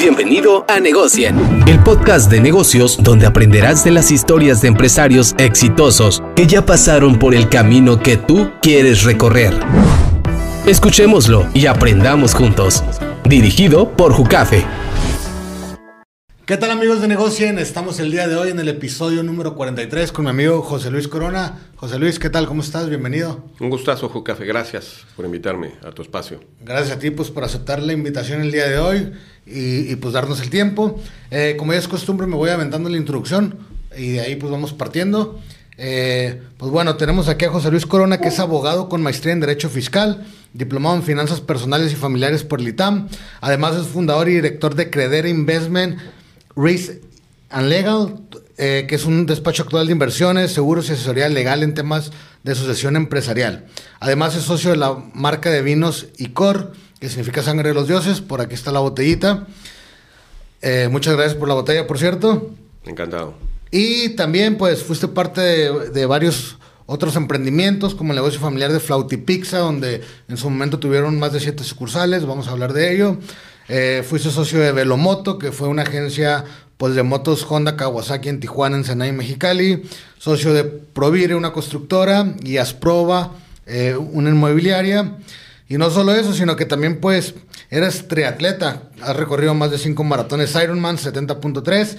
Bienvenido a Negocien, el podcast de negocios donde aprenderás de las historias de empresarios exitosos que ya pasaron por el camino que tú quieres recorrer. Escuchémoslo y aprendamos juntos. Dirigido por Jucafe. ¿Qué tal amigos de Negocien? Estamos el día de hoy en el episodio número 43 con mi amigo José Luis Corona. José Luis, ¿qué tal? ¿Cómo estás? Bienvenido. Un gustazo, Jucafe. Gracias por invitarme a tu espacio. Gracias a ti pues, por aceptar la invitación el día de hoy y, pues darnos el tiempo. Eh, como ya es costumbre, me voy aventando la introducción y de ahí pues vamos partiendo. Eh, pues bueno, tenemos aquí a José Luis Corona, que es abogado con maestría en Derecho Fiscal, diplomado en Finanzas Personales y Familiares por el ITAM. Además es fundador y director de Credera Investment Risk and Legal, eh, que es un despacho actual de inversiones, seguros y asesoría legal en temas de sucesión empresarial. Además es socio de la marca de vinos ICOR, que significa sangre de los dioses. Por aquí está la botellita. Eh, muchas gracias por la botella, por cierto. Encantado. Y también, pues, fuiste parte de, varios otros emprendimientos, como el negocio familiar de Flauti Pizza, donde en su momento tuvieron más de siete sucursales. Vamos a hablar de ello. Eh, fuiste socio de Velomoto, que fue una agencia pues, de motos Honda Kawasaki en Tijuana, en Senay, Mexicali. Socio de Provire, una constructora, y Asproba, eh, una inmobiliaria. Y no solo eso, sino que también pues eres triatleta. Has recorrido más de cinco maratones Ironman 70.3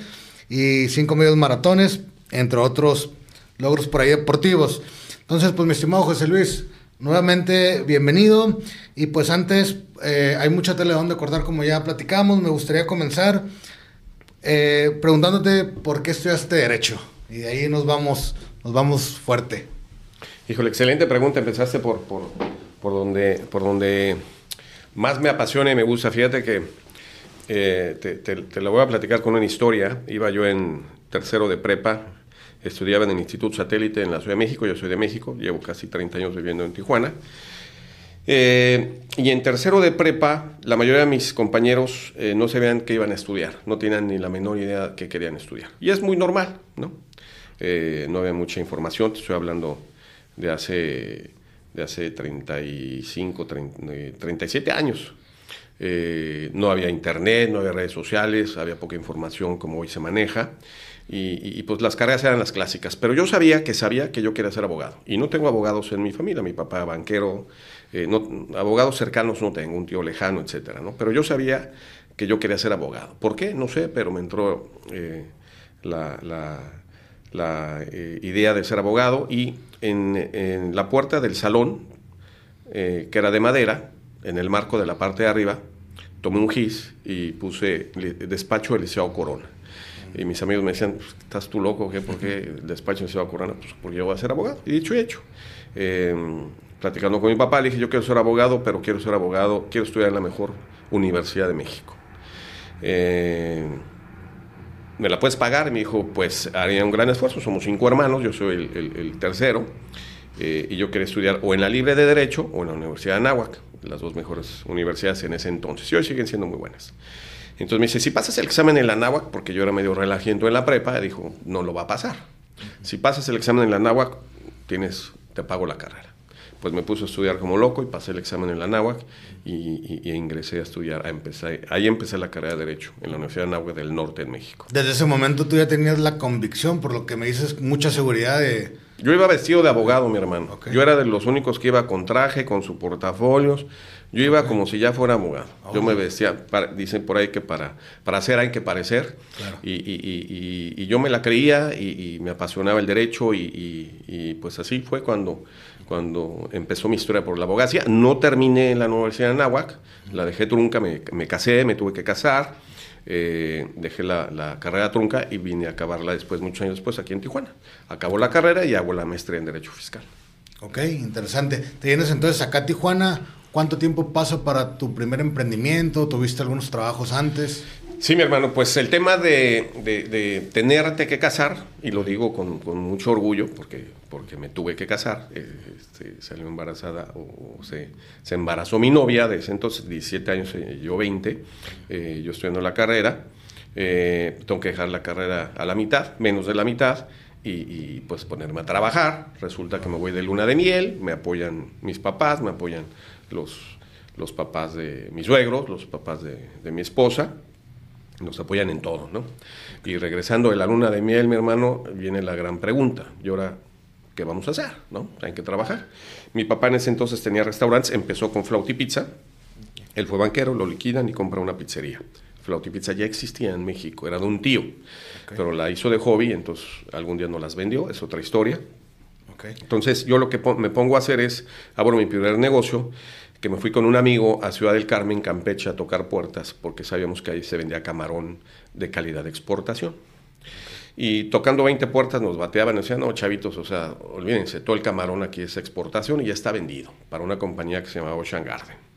y cinco medios maratones, entre otros logros por ahí deportivos. Entonces, pues mi estimado José Luis, nuevamente bienvenido. Y pues antes, eh, hay mucha tele donde cortar como ya platicamos. Me gustaría comenzar eh, preguntándote por qué estudiaste Derecho. Y de ahí nos vamos, nos vamos fuerte. Híjole, excelente pregunta. Empezaste por, por, por, donde, por donde más me apasiona y me gusta. Fíjate que eh, te, te, te lo voy a platicar con una historia. Iba yo en tercero de prepa, estudiaba en el Instituto Satélite en la Ciudad de México, yo soy de México, llevo casi 30 años viviendo en Tijuana. Eh, y en tercero de prepa, la mayoría de mis compañeros eh, no sabían qué iban a estudiar, no tenían ni la menor idea de qué querían estudiar. Y es muy normal, ¿no? Eh, no había mucha información, te estoy hablando de hace, de hace 35, 37 años. no había internet, no había redes sociales, había poca información como hoy se maneja. Y, pues las carreras eran las clásicas. Pero yo sabía que sabía que yo quería ser abogado. Y no tengo abogados en mi familia. Mi papá banquero, eh, abogados cercanos no tengo, un tío lejano, etcétera, ¿no? Pero yo sabía que yo quería ser abogado. ¿Por qué? No sé, pero me entró eh, la, eh, idea de ser abogado y en, en la puerta del salón, que era de madera, en el marco de la parte de arriba, tomé un gis y puse despacho del Liceo Corona. Y mis amigos me decían, pues, ¿estás tú loco? ¿Qué? ¿Por qué el despacho a Corona? Pues porque yo voy a ser abogado. Y dicho y hecho. Eh, platicando con mi papá, le dije, yo quiero ser abogado, pero quiero ser abogado, quiero estudiar en la mejor universidad de México. Eh, ¿Me la puedes pagar? Y me dijo, pues haría un gran esfuerzo, somos cinco hermanos, yo soy el, tercero, eh, y yo quería estudiar o en la Libre de Derecho o en la Universidad de Anáhuac, las dos mejores universidades en ese entonces, y hoy siguen siendo muy buenas. Entonces me dice, si pasas el examen en la náhuac, porque yo era medio relajiento en la prepa, dijo, no lo va a pasar. Si pasas el examen en la náhuac, tienes, te pago la carrera. Pues me puse a estudiar como loco y pasé el examen en la náhuac y, ingresé a estudiar, a empezar, ahí empecé la carrera de Derecho en la Universidad de Náhuac del Norte en México. Desde ese momento tú ya tenías la convicción, por lo que me dices, mucha seguridad de... Yo iba vestido de abogado, mi hermano. Yo era de los únicos que iba con traje, con su portafolios. Yo iba como si ya fuera abogado. Yo me vestía, dicen por ahí que para, para hacer hay que parecer. Y, yo me la creía y, me apasionaba el derecho y, pues así fue cuando, cuando empezó mi historia por la abogacía. No terminé en la Universidad de Anáhuac, la dejé trunca, me, casé, me tuve que casar. Eh, dejé la, carrera trunca y vine a acabarla después, muchos años después, aquí en Tijuana. Acabó la carrera y hago la maestría en Derecho Fiscal. Ok, interesante. ¿Te vienes entonces acá a Tijuana ¿Cuánto tiempo pasa para tu primer emprendimiento? ¿Tuviste algunos trabajos antes? Sí, mi hermano, pues el tema de, tenerte que casar, y lo digo con, mucho orgullo, porque, porque me tuve que casar, eh, este, salió embarazada o, se, embarazó mi novia de ese entonces, 17 años, eh, yo 20, eh, yo estudiando la carrera, tengo que dejar la carrera a la mitad, menos de la mitad, y, y, pues ponerme a trabajar. Resulta que me voy de luna de miel, me apoyan mis papás, me apoyan los, los papás de mis suegros, los papás de, mi esposa. Nos apoyan en todo, ¿no? Y regresando de la luna de miel, mi hermano, viene la gran pregunta. ¿Y ahora qué vamos a hacer? ¿No? Hay que trabajar. Mi papá en ese entonces tenía restaurantes, empezó con flauta y pizza. Él fue banquero, lo liquidan y compra una pizzería. Flauta y pizza ya existía en México, era de un tío, pero la hizo de hobby, entonces algún día no las vendió, es otra historia. Entonces yo lo que me pongo a hacer es, abro mi primer negocio, que me fui con un amigo a Ciudad del Carmen, Campeche, a tocar puertas, porque sabíamos que ahí se vendía camarón de calidad de exportación. Y tocando 20 puertas nos bateaban y decían, no, chavitos, o sea, olvídense, todo el camarón aquí es exportación y ya está vendido para una compañía que se llama Ocean Garden.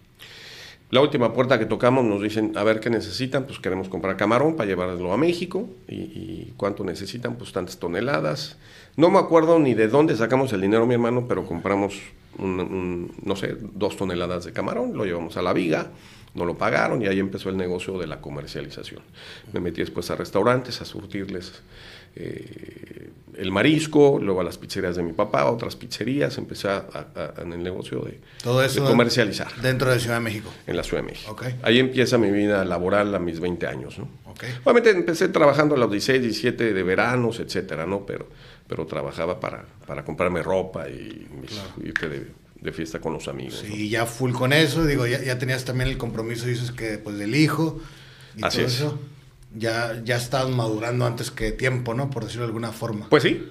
La última puerta que tocamos nos dicen, a ver qué necesitan, pues queremos comprar camarón para llevarlo a México. ¿Y, cuánto necesitan? Pues tantas toneladas. No me acuerdo ni de dónde sacamos el dinero, mi hermano, pero compramos, no sé, dos toneladas de camarón, lo llevamos a la viga, no lo pagaron y ahí empezó el negocio de la comercialización. Me metí después a restaurantes a surtirles eh, el marisco, luego a las pizzerías de mi papá, a otras pizzerías, empecé en el negocio de, Todo eso comercializar. Dentro de Ciudad de México. En la Ciudad de México. Ahí empieza mi vida laboral a mis 20 años. ¿no? Obviamente empecé trabajando a los 16, 17 de veranos, etcétera, ¿no? Pero, pero trabajaba para, para comprarme ropa y irte de, fiesta con los amigos. Sí, ya full con eso, digo, ya, ya, tenías también el compromiso, dices que pues del hijo y Así todo es. eso ya, ya estabas madurando antes que tiempo, ¿no? Por decirlo de alguna forma. Pues sí.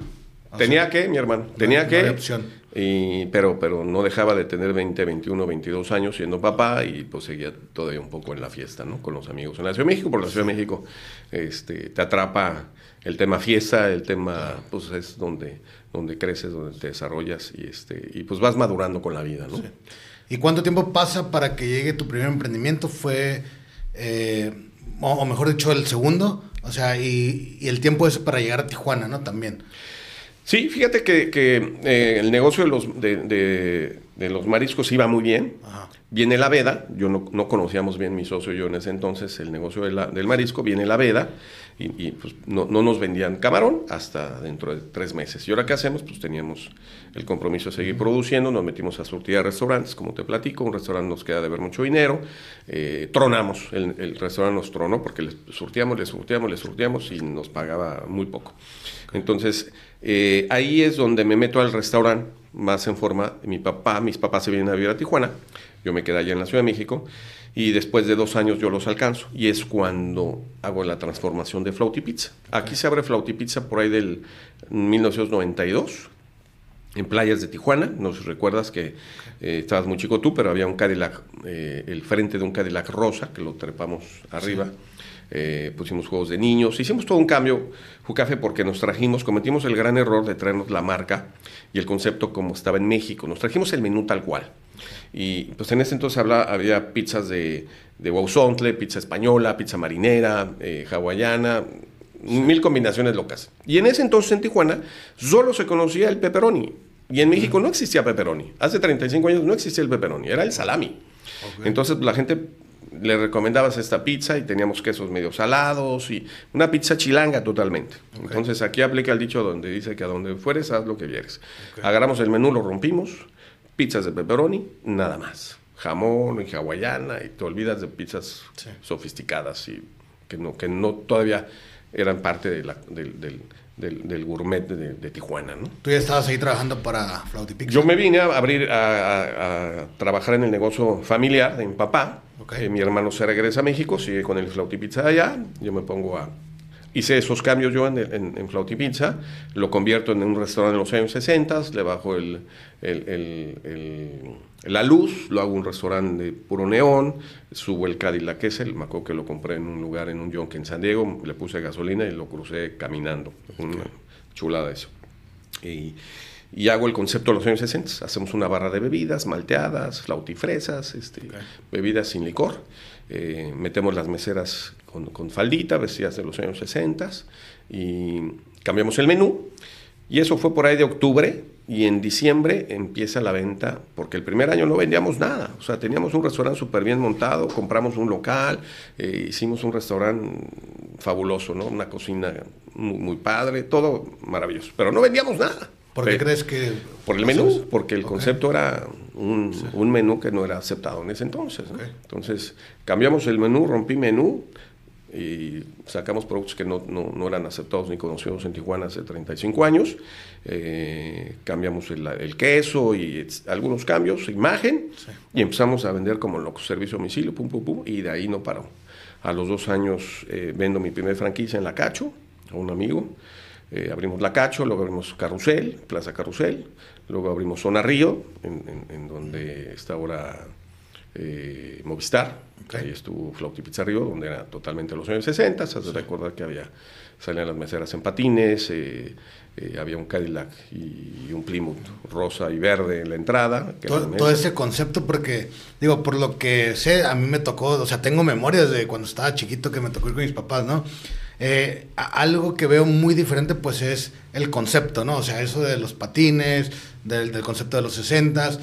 Tenía que, mi hermano. Tenía que. opción. Y, pero, pero no dejaba de tener 20, 21, 22 años siendo papá y pues seguía todavía un poco en la fiesta, ¿no? Con los amigos en la Ciudad de México. Por la Ciudad de México este, te atrapa el tema fiesta, el tema, pues es donde, donde creces, donde te desarrollas y, este, y pues vas madurando con la vida, ¿no? ¿Y cuánto tiempo pasa para que llegue tu primer emprendimiento? ¿Fue eh, o mejor dicho, el segundo, o sea, y, el tiempo es para llegar a Tijuana, ¿no? También. Sí, fíjate que, eh, el negocio de los, de, los mariscos iba muy bien. Viene la veda, yo no, no, conocíamos bien mi socio y yo en ese entonces el negocio del marisco, viene la veda y, pues no, nos vendían camarón hasta dentro de tres meses. ¿Y ahora qué hacemos? Pues teníamos el compromiso de seguir produciendo, nos metimos a surtir a restaurantes, como te platico, un restaurante nos queda de ver mucho dinero, eh, tronamos, el, restaurante nos tronó porque le surtíamos, le surtíamos, le surtíamos y nos pagaba muy poco. Entonces, eh, ahí es donde me meto al restaurante más en forma, mi papá, mis papás se vienen a vivir a Tijuana, yo me quedé allá en la Ciudad de México y después de dos años yo los alcanzo y es cuando hago la transformación de Flauty Pizza. Aquí se abre Flauty Pizza por ahí del 1992 en playas de Tijuana. Nos recuerdas que eh, estabas muy chico tú, pero había un Cadillac, eh, el frente de un Cadillac rosa que lo trepamos arriba. Eh, pusimos juegos de niños, hicimos todo un cambio, Jucafe, porque nos trajimos, cometimos el gran error de traernos la marca y el concepto como estaba en México. Nos trajimos el menú tal cual. Y pues en ese entonces había pizzas de, de pizza española, pizza marinera, eh, hawaiana, mil combinaciones locas. Y en ese entonces en Tijuana solo se conocía el pepperoni. Y en México no existía pepperoni. Hace 35 años no existía el pepperoni, era el salami. Entonces la gente le recomendabas esta pizza y teníamos quesos medio salados y una pizza chilanga totalmente. Entonces aquí aplica el dicho donde dice que a donde fueres haz lo que vieres. Agarramos el menú, lo rompimos, pizzas de pepperoni, nada más. Jamón y hawaiana y te olvidas de pizzas sofisticadas y que no, que no todavía eran parte de la, del, del, gourmet de, Tijuana. ¿no? ¿Tú ya estabas ahí trabajando para Flautipizza? Yo me vine a abrir, a, trabajar en el negocio familiar de mi papá. Eh, mi hermano se regresa a México, sigue con el Flautipizza allá. Yo me pongo a, Hice esos cambios yo en, en, en Flauti Pizza, lo convierto en un restaurante en los años 60, le bajo el, la luz, lo hago un restaurante de puro neón, subo el Cadillac el me acuerdo que lo compré en un lugar, en un yonke en San Diego, le puse gasolina y lo crucé caminando. Una chulada eso. Y, y hago el concepto de los años 60. Hacemos una barra de bebidas, malteadas, flautifresas, este, bebidas sin licor. Eh, metemos las meseras con, con, faldita, vestidas de los años 60 y cambiamos el menú. Y eso fue por ahí de octubre y en diciembre empieza la venta, porque el primer año no vendíamos nada. O sea, teníamos un restaurante súper bien montado, compramos un local, eh, hicimos un restaurante fabuloso, ¿no? Una cocina muy, muy padre, todo maravilloso. Pero no vendíamos nada. ¿Por qué crees que...? Por el menú, porque el concepto era un, un, menú que no era aceptado en ese entonces. Entonces, cambiamos el menú, rompí menú, y sacamos productos que no, no, no eran aceptados ni conocidos en Tijuana hace 35 años. Eh, cambiamos el, el, queso y algunos cambios, imagen, y empezamos a vender como locos, servicio a domicilio, pum, pum, pum, y de ahí no paró. A los dos años eh, vendo mi primer franquicia en La Cacho, a un amigo. Eh, abrimos La Cacho, luego abrimos Carrusel, Plaza Carrusel, luego abrimos Zona Río, en, en, en donde está ahora eh, Movistar. Ahí estuvo Flauti Pizza Río, donde era totalmente los años 60. Se sí. recordar que había, salían las meseras en patines, eh, eh, había un Cadillac y, un Plymouth rosa y verde en la entrada. Todo, todo, ese concepto, porque, digo, por lo que sé, a mí me tocó, o sea, tengo memorias de cuando estaba chiquito que me tocó ir con mis papás, ¿no? Eh, algo que veo muy diferente, pues es el concepto, ¿no? O sea, eso de los patines, del, del concepto de los 60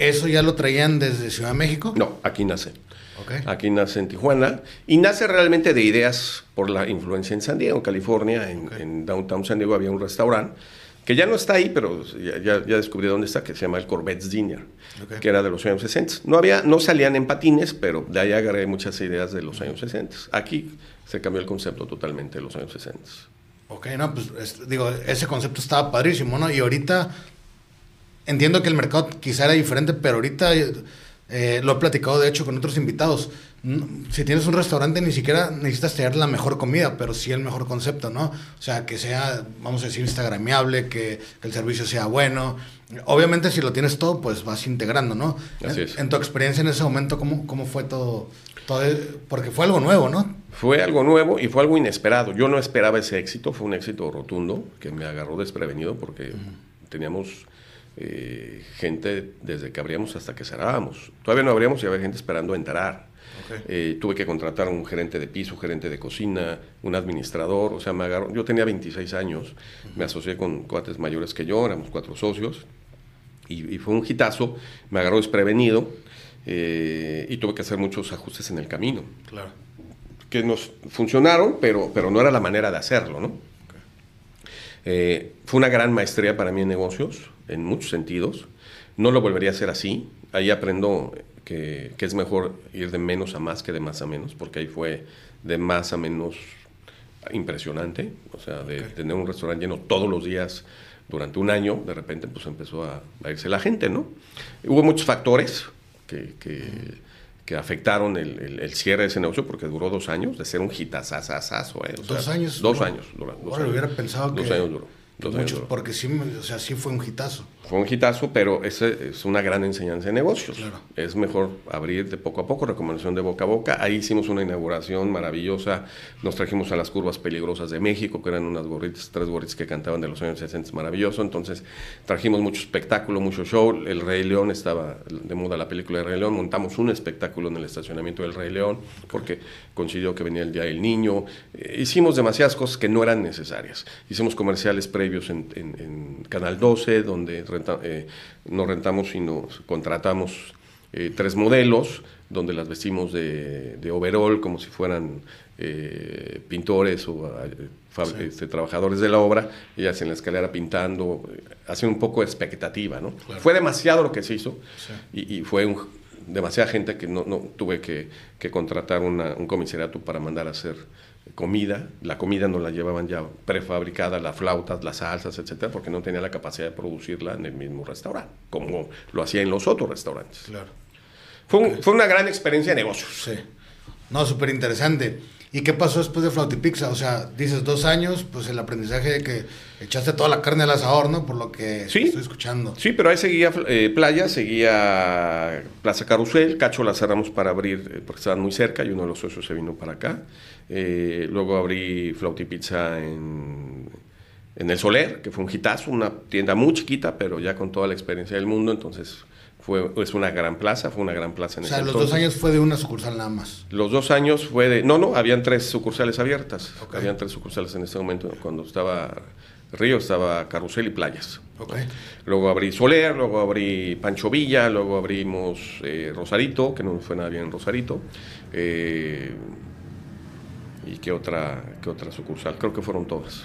¿Eso ya lo traían desde Ciudad de México? No, aquí nace. Okay. Aquí nace en Tijuana y nace realmente de ideas por la influencia en San Diego, California. En, okay. en Downtown San Diego había un restaurante que ya no está ahí, pero ya, ya, ya, descubrí dónde está, que se llama el Corvette's Dinner, okay. que era de los años 60. No, había, no salían en patines, pero de ahí agarré muchas ideas de los años 60. Aquí se cambió el concepto totalmente de los años 60. Ok, no, pues es, digo, ese concepto estaba padrísimo, ¿no? Y ahorita entiendo que el mercado quizá era diferente, pero ahorita eh, lo he platicado de hecho con otros invitados. Si tienes un restaurante ni siquiera necesitas tener la mejor comida, pero sí el mejor concepto, ¿no? O sea, que sea, vamos a decir, instagramiable, que, que el servicio sea bueno. Obviamente si lo tienes todo, pues vas integrando, ¿no? Así es. En, en tu experiencia en ese momento, ¿cómo, cómo fue todo, todo? Porque fue algo nuevo, ¿no? Fue algo nuevo y fue algo inesperado. Yo no esperaba ese éxito, fue un éxito rotundo que me agarró desprevenido porque uh -huh. teníamos eh, gente desde que abríamos hasta que cerrábamos. Todavía no abríamos y había gente esperando entrar. Okay. Eh, tuve que contratar a un gerente de piso, gerente de cocina, un administrador, o sea, me agarró, yo tenía 26 años, me asocié con cuates mayores que yo, éramos cuatro socios, y, y fue un hitazo, me agarró desprevenido, eh, y tuve que hacer muchos ajustes en el camino. Claro. Que nos funcionaron, pero, pero no era la manera de hacerlo, ¿no? Eh, fue una gran maestría para mí en negocios, en muchos sentidos. No lo volvería a hacer así. Ahí aprendo que, que, es mejor ir de menos a más que de más a menos, porque ahí fue de más a menos impresionante. O sea, de okay. tener un restaurante lleno todos los días durante un año, de repente pues empezó a, a irse la gente, ¿no? Hubo muchos factores que, que, que afectaron el, el, el, cierre de ese negocio porque duró dos años, de ser un hitazazazazo. ¿eh? O ¿Dos años? Dos años. Duró, dos bueno, años. hubiera pensado dos que... años duró. Muchos, porque sí, o sea, sí fue un hitazo. Fue un hitazo, pero esa es una gran enseñanza de negocios. Claro. Es mejor abrir de poco a poco, recomendación de boca a boca. Ahí hicimos una inauguración maravillosa. Nos trajimos a las curvas peligrosas de México, que eran unas gorritas, tres gorritas que cantaban de los años 60, maravilloso. Entonces trajimos mucho espectáculo, mucho show. El Rey León estaba de moda la película de Rey León. Montamos un espectáculo en el estacionamiento del Rey León, porque coincidió que venía el Día del Niño. Eh, hicimos demasiadas cosas que no eran necesarias. Hicimos comerciales previos en, en, en Canal 12, donde renta, eh, no rentamos, sino contratamos eh, tres modelos, donde las vestimos de, de overall, como si fueran eh, pintores o sí. este, trabajadores de la obra, ellas en la escalera pintando, hacen un poco de expectativa, ¿no? Claro. Fue demasiado lo que se hizo sí. y, y, fue un, demasiada gente que no, no tuve que, que contratar una, un comisariato para mandar a hacer comida, la comida nos la llevaban ya prefabricada, las flautas, las salsas, etcétera, porque no tenía la capacidad de producirla en el mismo restaurante, como lo hacía en los otros restaurantes. Claro. Fue, un, fue una gran experiencia de negocios. Sí. No, súper interesante. ¿Y qué pasó después de Flautipizza? O sea, dices dos años, pues el aprendizaje de que echaste toda la carne al asador, ¿no? Por lo que sí, estoy escuchando. Sí, pero ahí seguía eh, Playa, seguía Plaza Carusel, Cacho la cerramos para abrir eh, porque estaban muy cerca y uno de los socios se vino para acá. Eh, luego abrí Flautipizza en, en El Soler, que fue un hitazo, una tienda muy chiquita, pero ya con toda la experiencia del mundo, entonces fue, es una gran plaza, fue una gran plaza en O sea, ese los entonces. dos años fue de una sucursal nada más. Los dos años fue de... No, no, habían tres sucursales abiertas. Okay. Habían tres sucursales en ese momento. Cuando estaba Río, estaba Carrusel y Playas. Okay. Luego abrí Soler, luego abrí Pancho Villa, luego abrimos eh, Rosarito, que no fue nada bien Rosarito. Eh, ¿Y qué otra, qué otra sucursal? Creo que fueron todas.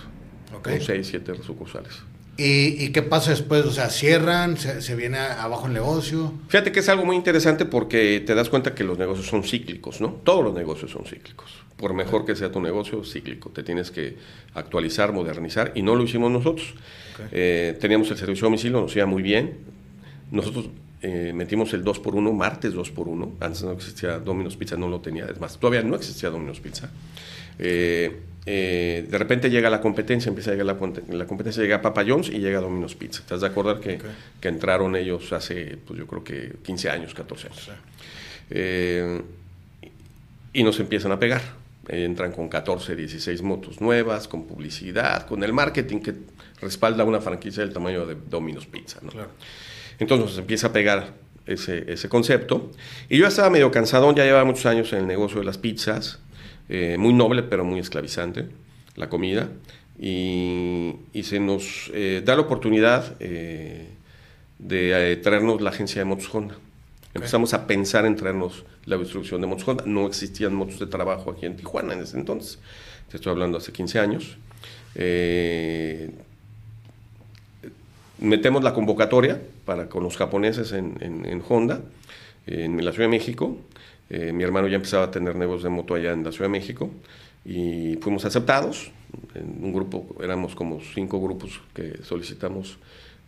Okay. Con seis, siete sucursales. ¿Y, qué pasa después? O sea, cierran, se, viene abajo el negocio. Fíjate que es algo muy interesante porque te das cuenta que los negocios son cíclicos, ¿no? Todos los negocios son cíclicos. Por mejor que sea tu negocio, cíclico. Te tienes que actualizar, modernizar y no lo hicimos nosotros. Eh, teníamos el servicio a domicilio, nos iba muy bien. Nosotros eh, metimos el 2x1, martes 2x1. Antes no existía Domino's Pizza, no lo tenía. Es más, todavía no existía Domino's Pizza. Eh, eh, de repente llega la competencia, empieza a llegar la, la competencia, llega Papa John's y llega Domino's Pizza. ¿Te has de acordar que, que, entraron ellos hace, pues yo creo que 15 años, 14 años? Eh, y nos empiezan a pegar. entran con 14, 16 motos nuevas, con publicidad, con el marketing que respalda una franquicia del tamaño de Domino's Pizza. Entonces nos empieza a pegar ese, ese concepto. Y yo estaba medio cansado, ya llevaba muchos años en el negocio de las pizzas. Eh, muy noble pero muy esclavizante, la comida, y, se nos eh, da la oportunidad eh, de traernos la agencia de motos Honda. Empezamos a pensar en traernos la distribución de motos Honda. No existían motos de trabajo aquí en Tijuana en ese entonces. Te estoy hablando hace 15 años. metemos la convocatoria para con los japoneses en, en Honda, en la Ciudad de México, eh, mi hermano ya empezaba a tener negocios de moto allá en la Ciudad de México y fuimos aceptados. En un grupo, éramos como cinco grupos que solicitamos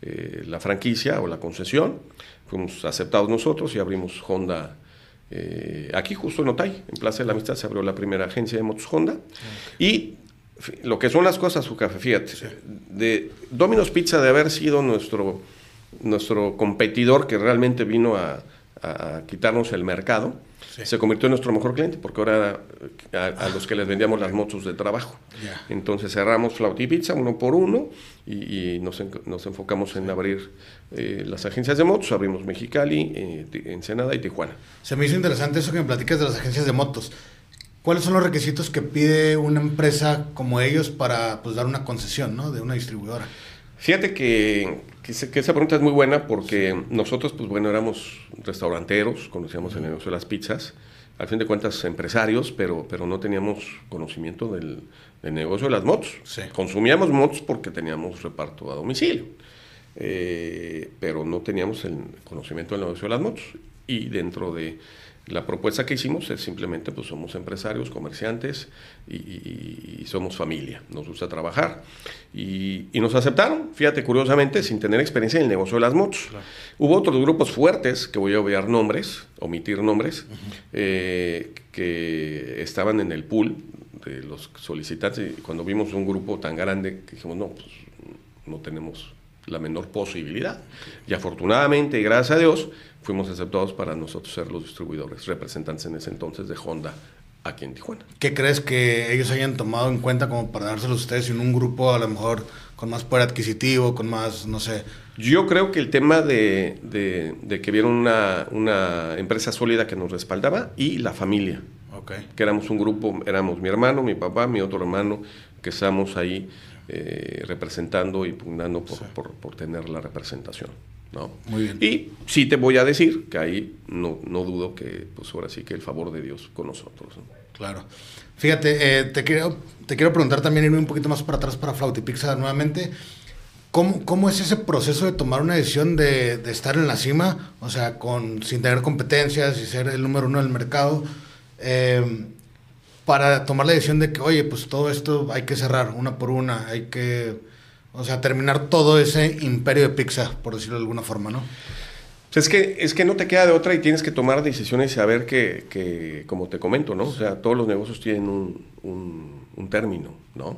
eh, la franquicia o la concesión. Fuimos aceptados nosotros y abrimos Honda eh, aquí, justo en Otay, en Plaza de la Amistad, se abrió la primera agencia de motos Honda. Y lo que son las cosas, su café, fíjate, de Domino's Pizza de haber sido nuestro, nuestro competidor que realmente vino a, a quitarnos el mercado, se convirtió en nuestro mejor cliente porque ahora a, los que les vendíamos las motos de trabajo. Entonces cerramos Flauti Pizza uno por uno y, nos, enfocamos en abrir eh, las agencias de motos. Abrimos Mexicali, eh, Ensenada y Tijuana. Se me hizo interesante eso que me platicas de las agencias de motos. ¿Cuáles son los requisitos que pide una empresa como ellos para pues, dar una concesión ¿no? de una distribuidora? Fíjate que, que, esa pregunta es muy buena porque nosotros, pues bueno, éramos restauranteros, conocíamos el negocio de las pizzas, al fin de cuentas empresarios, pero, pero no teníamos conocimiento del, negocio de las motos. Consumíamos motos porque teníamos reparto a domicilio, eh, pero no teníamos el conocimiento del negocio de las motos. Y dentro de la propuesta que hicimos es simplemente, pues somos empresarios, comerciantes y, somos familia, nos gusta trabajar. Y, nos aceptaron, fíjate, curiosamente, sin tener experiencia en el negocio de las motos. Hubo otros grupos fuertes, que voy a obviar nombres, omitir nombres, eh, que estaban en el pool de los solicitantes. Y cuando vimos un grupo tan grande, dijimos, no, pues no tenemos la menor posibilidad. Y afortunadamente, y gracias a Dios, fuimos aceptados para nosotros ser los distribuidores, representantes en ese entonces de Honda aquí en Tijuana. ¿Qué crees que ellos hayan tomado en cuenta como para dárselos a ustedes en un grupo a lo mejor con más poder adquisitivo, con más, no sé? Yo creo que el tema de, de, que vieron una, una, empresa sólida que nos respaldaba y la familia. Okay. Que éramos un grupo, éramos mi hermano, mi papá, mi otro hermano, que estamos ahí eh, representando y pugnando por, por, por tener la representación. ¿No? Muy bien. Y sí te voy a decir que ahí no, no dudo que, pues ahora sí que el favor de Dios con nosotros. Claro. Fíjate, eh, te, quiero, te quiero preguntar también, irme un poquito más para atrás para Flautipizza nuevamente. ¿Cómo, ¿Cómo, es ese proceso de tomar una decisión de, de, estar en la cima, o sea, con, sin tener competencias y ser el número uno del mercado, eh, para tomar la decisión de que, oye, pues todo esto hay que cerrar una por una, hay que o sea, terminar todo ese imperio de pizza, por decirlo de alguna forma, ¿no? Pues es que, es que no te queda de otra y tienes que tomar decisiones y saber que, que como te comento, ¿no? O sea, todos los negocios tienen un, un, término, ¿no?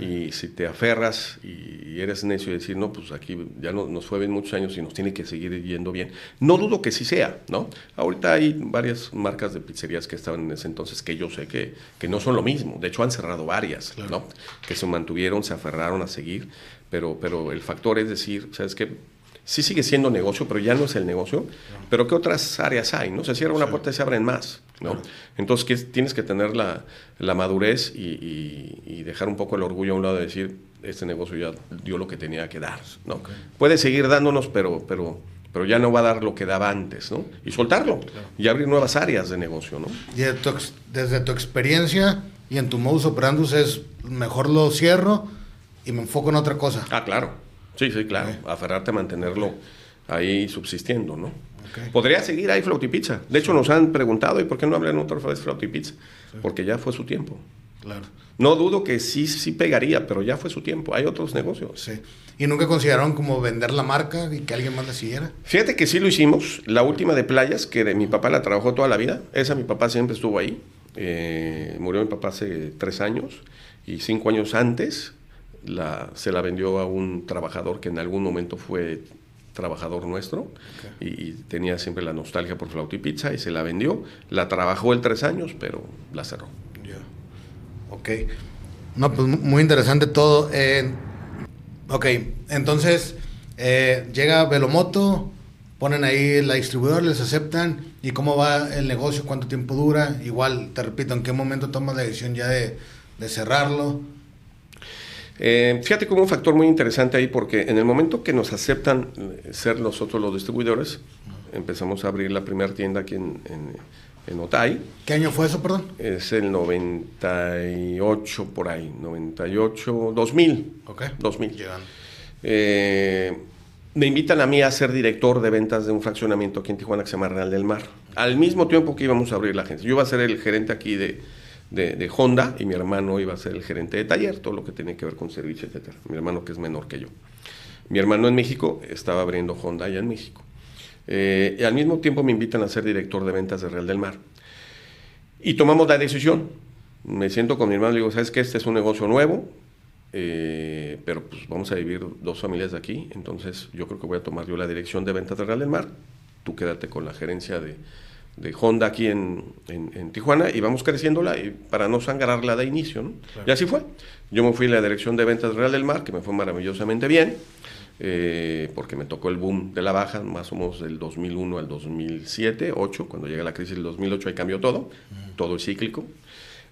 Y si te aferras y eres necio y decir, no, pues aquí ya no, nos fue bien muchos años y nos tiene que seguir yendo bien, no dudo que sí sea, ¿no? Ahorita hay varias marcas de pizzerías que estaban en ese entonces que yo sé que, que no son lo mismo. De hecho, han cerrado varias, ¿no? Que se mantuvieron, se aferraron a seguir pero, pero el factor es decir, ¿sabes qué? Sí sigue siendo negocio, pero ya no es el negocio. Pero ¿qué otras áreas hay? ¿no? Se cierra una puerta y se abren más. ¿No? Entonces tienes que tener la, la madurez y, y, dejar un poco el orgullo a un lado de decir, este negocio ya dio lo que tenía que dar. ¿no? Puede seguir dándonos, pero, pero, pero ya no va a dar lo que daba antes. ¿no? Y soltarlo y abrir nuevas áreas de negocio. ¿no? Y desde tu experiencia y en tu modus operandus es, mejor lo cierro y me enfoco en otra cosa. Ah, claro. Sí, sí, claro. Aferrarte a mantenerlo ahí subsistiendo, ¿no? Podría seguir ahí Flautipizza. De hecho, nos han preguntado, ¿y por qué no hablan otra vez Flautipizza? Porque ya fue su tiempo. Claro. No dudo que sí, sí pegaría, pero ya fue su tiempo. Hay otros negocios. Sí. ¿Y nunca consideraron como vender la marca y que alguien más la siguiera? Fíjate que sí lo hicimos. La última de playas, que de mi papá la trabajó toda la vida. Esa mi papá siempre estuvo ahí. Eh, murió mi papá hace tres años. Y cinco años antes la, se la vendió a un trabajador que en algún momento fue trabajador nuestro y, tenía siempre la nostalgia por flauta y pizza y se la vendió. La trabajó el tres años, pero la cerró. Ya. Ok. No, pues muy interesante todo. Eh, ok, entonces eh, llega Velomoto, ponen ahí la distribuidora, les aceptan. ¿Y cómo va el negocio? ¿Cuánto tiempo dura? Igual, te repito, ¿en qué momento tomas la decisión ya de, de cerrarlo? Eh, fíjate como un factor muy interesante ahí, porque en el momento que nos aceptan eh, ser nosotros los distribuidores, empezamos a abrir la primera tienda aquí en, en, Otay. ¿Qué año fue eso, perdón? Es el 98 por ahí, 98, 2000. Ok. 2000. Eh, me invitan a mí a ser director de ventas de un fraccionamiento aquí en Tijuana que se llama Real del Mar. Al mismo tiempo que íbamos a abrir la agencia. Yo iba a ser el gerente aquí de, de, Honda y mi hermano iba a ser el gerente de taller, todo lo que tenía que ver con servicio, etc. Mi hermano que es menor que yo. Mi hermano en México estaba abriendo Honda allá en México. Eh, y al mismo tiempo me invitan a ser director de ventas de Real del Mar. Y tomamos la decisión. Me siento con mi hermano y digo, ¿sabes qué? Este es un negocio nuevo, eh, pero pues vamos a vivir dos familias de aquí, entonces yo creo que voy a tomar yo la dirección de ventas de Real del Mar. Tú quédate con la gerencia de, de Honda aquí en, en, Tijuana y vamos creciéndola y para no sangrarla de inicio. ¿no? Y así fue. Yo me fui a la dirección de ventas Real del Mar, que me fue maravillosamente bien, eh, porque me tocó el boom de la baja, más o menos del 2001 al 2007, 8, cuando llega la crisis del 2008 ahí cambió todo, todo es cíclico,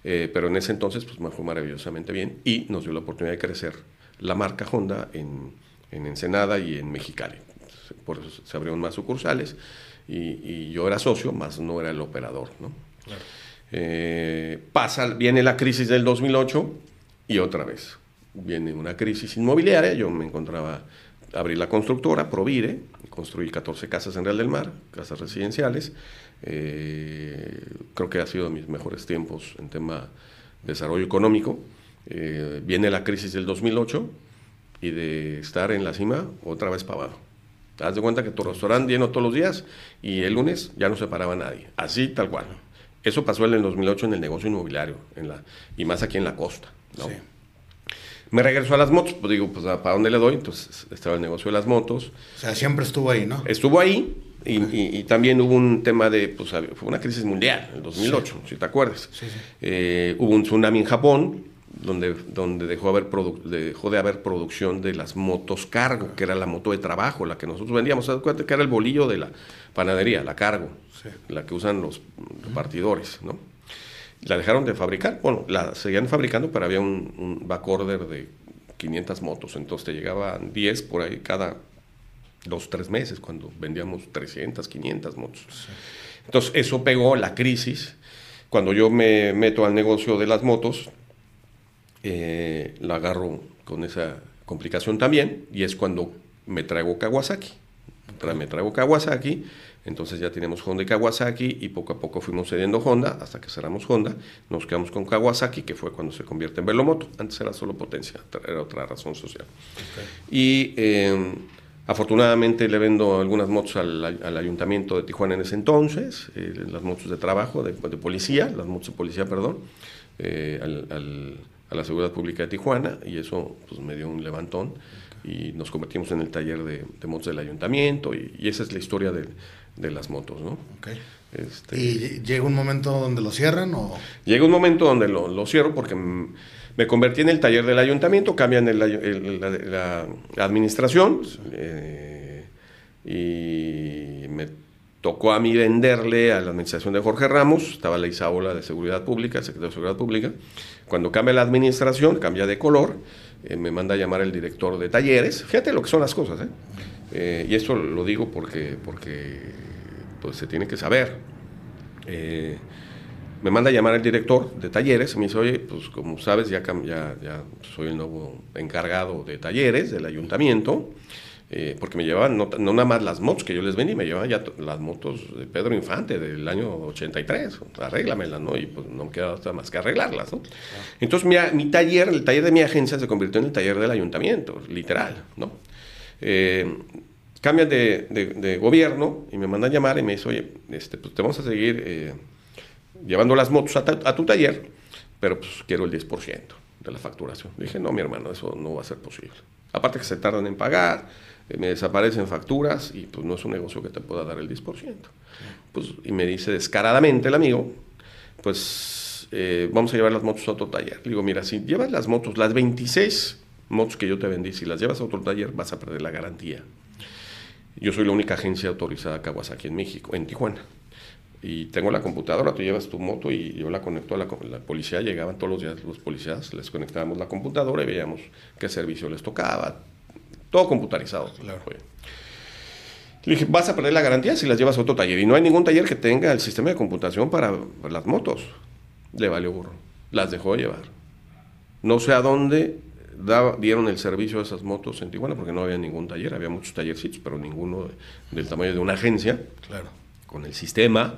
eh, pero en ese entonces pues me fue maravillosamente bien y nos dio la oportunidad de crecer la marca Honda en, en Ensenada y en Mexicali. Por eso se abrieron más sucursales y, yo era socio, más no era el operador. ¿no? Eh, pasa, viene la crisis del 2008 y otra vez viene una crisis inmobiliaria. Yo me encontraba, abrí la constructora, Provire, construí 14 casas en Real del Mar, casas residenciales. Eh, creo que ha sido de mis mejores tiempos en tema de desarrollo económico. Eh, viene la crisis del 2008 y de estar en la cima, otra vez para abajo. Te das de cuenta que tu restaurante lleno todos los días y el lunes ya no se paraba nadie. Así, tal cual. Eso pasó en el 2008 en el negocio inmobiliario en la, y más aquí en la costa. Me regreso a las motos, pues digo, pues ¿para dónde le doy? Entonces estaba el negocio de las motos. O sea, siempre estuvo ahí, ¿no? Estuvo ahí y, también hubo un tema de, pues fue una crisis mundial en el 2008, si te acuerdas. Eh, hubo un tsunami en Japón, donde, donde dejó, haber dejó de haber producción de las motos cargo, que era la moto de trabajo, la que nosotros vendíamos. ¿Se cuenta que era el bolillo de la panadería, la cargo, la que usan los partidores, ¿no? La dejaron de fabricar, bueno, la seguían fabricando, pero había un, un backorder de 500 motos, entonces te llegaban 10 por ahí cada dos, tres meses, cuando vendíamos 300, 500 motos. Entonces eso pegó la crisis. Cuando yo me meto al negocio de las motos, eh, la agarro con esa complicación también y es cuando me traigo Kawasaki. Me traigo Kawasaki, entonces ya tenemos Honda y Kawasaki y poco a poco fuimos cediendo Honda hasta que cerramos Honda. Nos quedamos con Kawasaki, que fue cuando se convierte en Velomoto. Antes era solo potencia, era otra razón social. Y eh, afortunadamente le vendo algunas motos al, ayuntamiento de Tijuana en ese entonces, eh, las motos de trabajo, de, policía, las motos de policía, perdón, al a la Seguridad Pública de Tijuana y eso pues, me dio un levantón y nos convertimos en el taller de, motos del ayuntamiento y, esa es la historia de, de las motos, ¿no? Este, ¿Y llega un momento donde lo cierran o...? Llega un momento donde lo, lo cierro porque me convertí en el taller del ayuntamiento, cambian el, la, administración eh, y me tocó a mí venderle a la administración de Jorge Ramos, estaba la Isaola de Seguridad Pública, secretario de Seguridad Pública. Cuando cambia la administración, cambia de color, eh, me manda a llamar el director de talleres. Fíjate lo que son las cosas, ¿eh? eh y esto lo digo porque, porque pues, se tiene que saber. Eh, me manda a llamar el director de talleres me dice, oye, pues como sabes, ya, ya, ya soy el nuevo encargado de talleres del ayuntamiento, eh, porque me llevaban no, nada más las motos que yo les vendí, me llevaban ya las motos de Pedro Infante del año 83, arréglamelas, ¿no? Y pues no me queda más que arreglarlas, ¿no? Entonces mi, mi, taller, el taller de mi agencia se convirtió en el taller del ayuntamiento, literal, ¿no? Eh, cambian de, de, gobierno y me mandan llamar y me dice, oye, este, pues te vamos a seguir... Eh, llevando las motos a, tu taller, pero pues quiero el 10% de la facturación. dije, no, mi hermano, eso no va a ser posible. Aparte que se tardan en pagar, me desaparecen facturas y pues no es un negocio que te pueda dar el 10%. Pues, y me dice descaradamente el amigo, pues eh, vamos a llevar las motos a otro taller. Le digo, mira, si llevas las motos, las 26 motos que yo te vendí, si las llevas a otro taller vas a perder la garantía. Yo soy la única agencia autorizada Kawasaki en México, en Tijuana y tengo la computadora, tú llevas tu moto y yo la conecto a la, la, policía, llegaban todos los días los policías, les conectábamos la computadora y veíamos qué servicio les tocaba, todo computarizado. Claro. Le dije, vas a perder la garantía si las llevas a otro taller y no hay ningún taller que tenga el sistema de computación para, las motos. Le valió burro, las dejó llevar. No sé a dónde dieron el servicio a esas motos en Tijuana porque no había ningún taller, había muchos tallercitos, pero ninguno del tamaño de una agencia. Claro con el sistema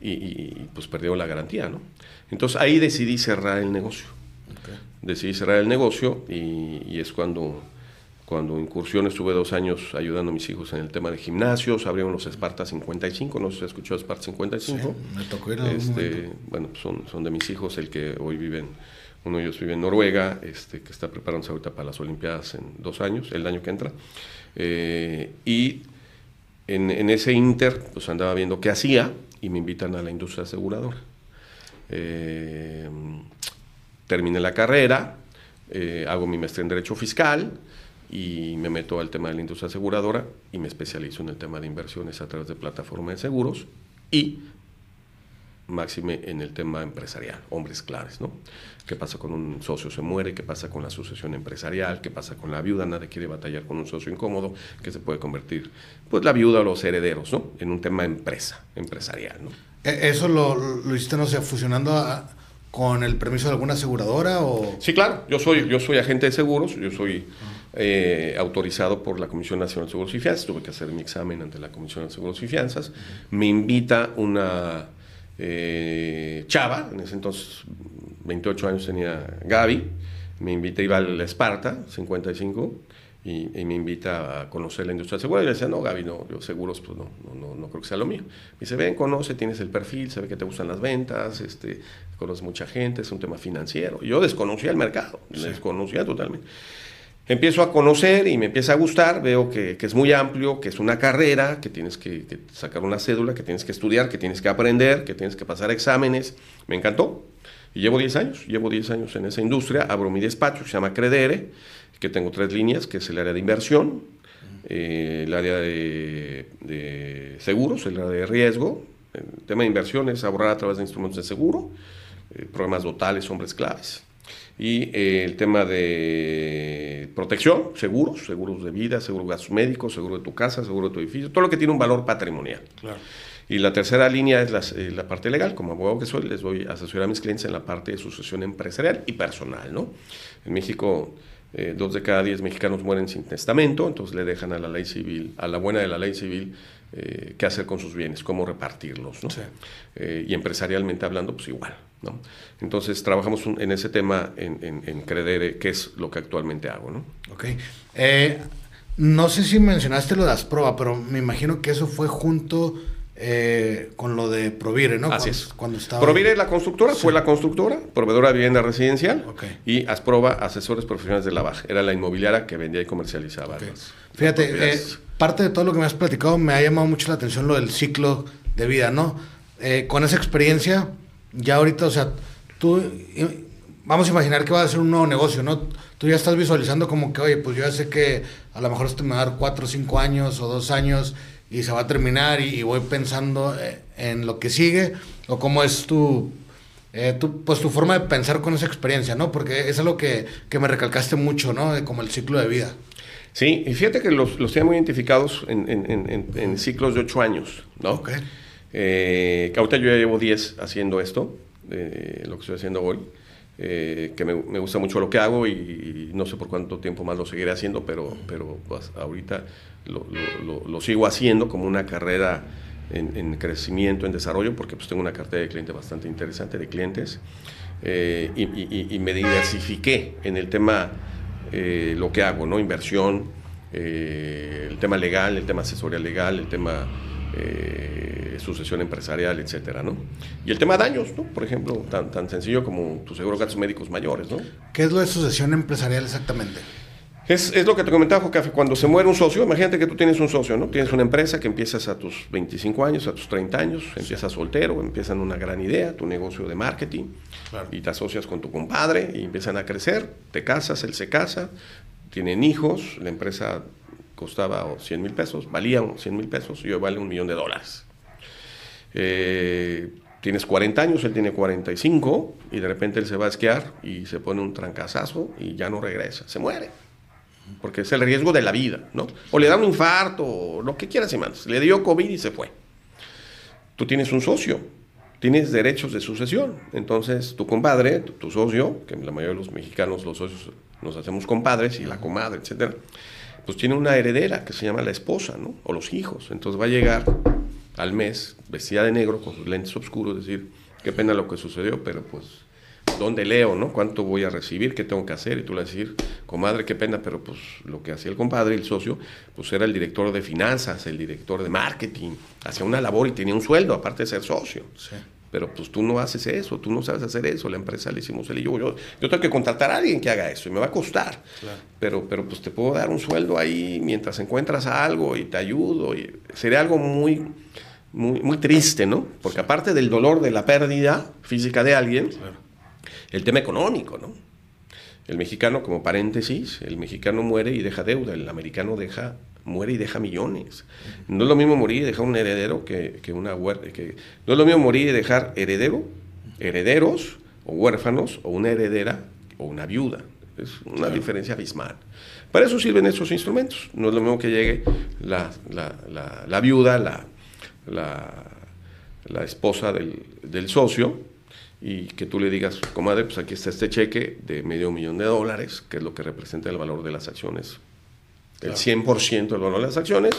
y, pues perdió la garantía, ¿no? Entonces ahí decidí cerrar el negocio. Decidí cerrar el negocio y, es cuando, cuando incursión estuve dos años ayudando a mis hijos en el tema de gimnasios, abrieron los Sparta 55, no sé si escuchó Sparta 55. me tocó ir este, Bueno, pues son, son de mis hijos, el que hoy viven, uno de ellos vive en Noruega, este, que está preparándose ahorita para las Olimpiadas en dos años, el año que entra. Eh, y en, ese inter, pues andaba viendo qué hacía y me invitan a la industria aseguradora. Eh, terminé la carrera, eh, hago mi maestría en Derecho Fiscal y me meto al tema de la industria aseguradora y me especializo en el tema de inversiones a través de plataformas de seguros y máxime en el tema empresarial, hombres claves, ¿no? ¿Qué pasa con un socio se muere? ¿Qué pasa con la sucesión empresarial? ¿Qué pasa con la viuda? Nadie quiere batallar con un socio incómodo que se puede convertir, pues la viuda o los herederos, ¿no? En un tema empresa, empresarial, ¿no? E, ¿Eso lo, lo hiciste, no sé, fusionando con el permiso de alguna aseguradora o...? Sí, claro. Yo soy, yo soy agente de seguros, yo soy... Eh, autorizado por la Comisión Nacional de Seguros y Fianzas, tuve que hacer mi examen ante la Comisión de Seguros y Fianzas, me invita una eh, chava, en ese entonces 28 años tenía Gaby, me invita, iba al Esparta, 55, y, me invita a conocer la industria segura. Y le decía, no, Gaby, no, yo seguros, pues no, no, no, creo que sea lo mío. Me dice, ven, conoce, tienes el perfil, sabe que te gustan las ventas, este, conoces mucha gente, es un tema financiero. Yo desconocía el mercado, desconocía totalmente. Empiezo a conocer y me empieza a gustar, veo que, es muy amplio, que es una carrera, que tienes que, sacar una cédula, que tienes que estudiar, que tienes que aprender, que tienes que pasar exámenes. Me encantó. Y llevo 10 años, llevo 10 años en esa industria, abro mi despacho, se llama Credere, que tengo tres líneas, que es el área de inversión, eh, el área de, seguros, el área de riesgo. El tema de inversión es ahorrar a través de instrumentos de seguro, eh, programas totales, hombres claves y eh, el tema de protección, seguros, seguros de vida, seguro de gastos médicos, seguro de tu casa, seguro de tu edificio, todo lo que tiene un valor patrimonial. Y la tercera línea es eh, la, parte legal. Como abogado que soy, les voy a asesorar a mis clientes en la parte de sucesión empresarial y personal. ¿no? En México, eh, dos de cada diez mexicanos mueren sin testamento, entonces le dejan a la ley civil, a la buena de la ley civil, qué hacer con sus bienes, cómo repartirlos. ¿no? y empresarialmente hablando, pues igual. ¿No? Entonces trabajamos en ese tema en, en, Credere, que es lo que actualmente hago. ¿no? Ok. Eh, no sé si mencionaste lo de Asproba, pero me imagino que eso fue junto eh, con lo de Provire, ¿no? Así es. Cuando estaba Provire, la constructora, fue la constructora, proveedora de vivienda residencial, y Asproba, asesores profesionales de la Baja. Era la inmobiliaria que vendía y comercializaba. Fíjate, eh, parte de todo lo que me has platicado me ha llamado mucho la atención lo del ciclo de vida, ¿no? con esa experiencia, ya ahorita, o sea, tú, vamos a imaginar que va a ser un nuevo negocio, ¿no? Tú ya estás visualizando como que, oye, pues yo ya sé que a lo mejor esto me va a dar cuatro o cinco años o dos años y se va a terminar y, voy pensando eh, en lo que sigue o cómo es tu, eh, tu, pues tu forma de pensar con esa experiencia, ¿no? Porque es algo que, que me recalcaste mucho, ¿no? De como el ciclo de vida. Sí, y fíjate que los, los tengo identificados en, en, en, en, ciclos de ocho años, ¿no? Okay. Eh, yo ya llevo 10 haciendo esto de lo que estoy haciendo hoy. Eh, que me, gusta mucho lo que hago y, no sé por cuánto tiempo más lo seguiré haciendo, pero, pero pues, ahorita lo, sigo haciendo como una carrera en, en, crecimiento, en desarrollo, porque pues tengo una cartera de clientes bastante interesante, de clientes, eh, y, y, me diversifiqué en el tema, eh, lo que hago, ¿no? Inversión, eh, el tema legal, el tema asesoría legal, el tema eh, sucesión empresarial, etcétera, ¿no? Y el tema de daños, ¿no? Por ejemplo, tan, tan sencillo como tu seguro de gastos médicos mayores, ¿no? ¿Qué es lo de sucesión empresarial exactamente? Es, es, lo que te comentaba, Jocafe, cuando se muere un socio, imagínate que tú tienes un socio, ¿no? Tienes una empresa que empiezas a tus 25 años, a tus 30 años, empiezas soltero, empiezan una gran idea, tu negocio de marketing, claro. y te asocias con tu compadre y empiezan a crecer, te casas, él se casa, tienen hijos, la empresa costaba 100 mil pesos, valía 100 mil pesos y hoy vale un millón de dólares. Eh, tienes 40 años, él tiene 45 y de repente él se va a esquiar y se pone un trancazazo y ya no regresa, se muere. Porque es el riesgo de la vida, ¿no? O le da un infarto, o lo que quieras y más. Le dio COVID y se fue. Tú tienes un socio, tienes derechos de sucesión. Entonces, tu compadre, tu, tu socio, que la mayoría de los mexicanos, los socios, nos hacemos compadres, y la comadre, etcétera, pues tiene una heredera que se llama la esposa, ¿no? O los hijos. Entonces va a llegar al mes vestida de negro con sus lentes oscuros, decir, qué pena lo que sucedió, pero pues, ¿dónde leo, no? ¿Cuánto voy a recibir? ¿Qué tengo que hacer? Y tú le vas a decir, comadre, qué pena, pero pues lo que hacía el compadre, el socio, pues era el director de finanzas, el director de marketing, hacía una labor y tenía un sueldo, aparte de ser socio. Pero pues tú no haces eso, tú no sabes hacer eso, la empresa le hicimos él y yo, yo, yo tengo que contratar a alguien que haga eso y me va a costar. Claro. Pero, pero pues te puedo dar un sueldo ahí mientras encuentras algo y te ayudo. Y sería algo muy, muy, muy triste, ¿no? Porque aparte del dolor de la pérdida física de alguien, claro. el tema económico, ¿no? El mexicano, como paréntesis, el mexicano muere y deja deuda, el americano deja muere y deja millones. No es lo mismo morir y dejar un heredero que, que una huérfana. Que, no es lo mismo morir y dejar heredero, herederos o huérfanos o una heredera o una viuda. Es una claro. diferencia abismal. Para eso sirven esos instrumentos. No es lo mismo que llegue la, la, la, la viuda, la, la esposa del, del, socio, y que tú le digas, comadre, pues aquí está este cheque de medio millón de dólares, que es lo que representa el valor de las acciones el 100% del valor de las acciones,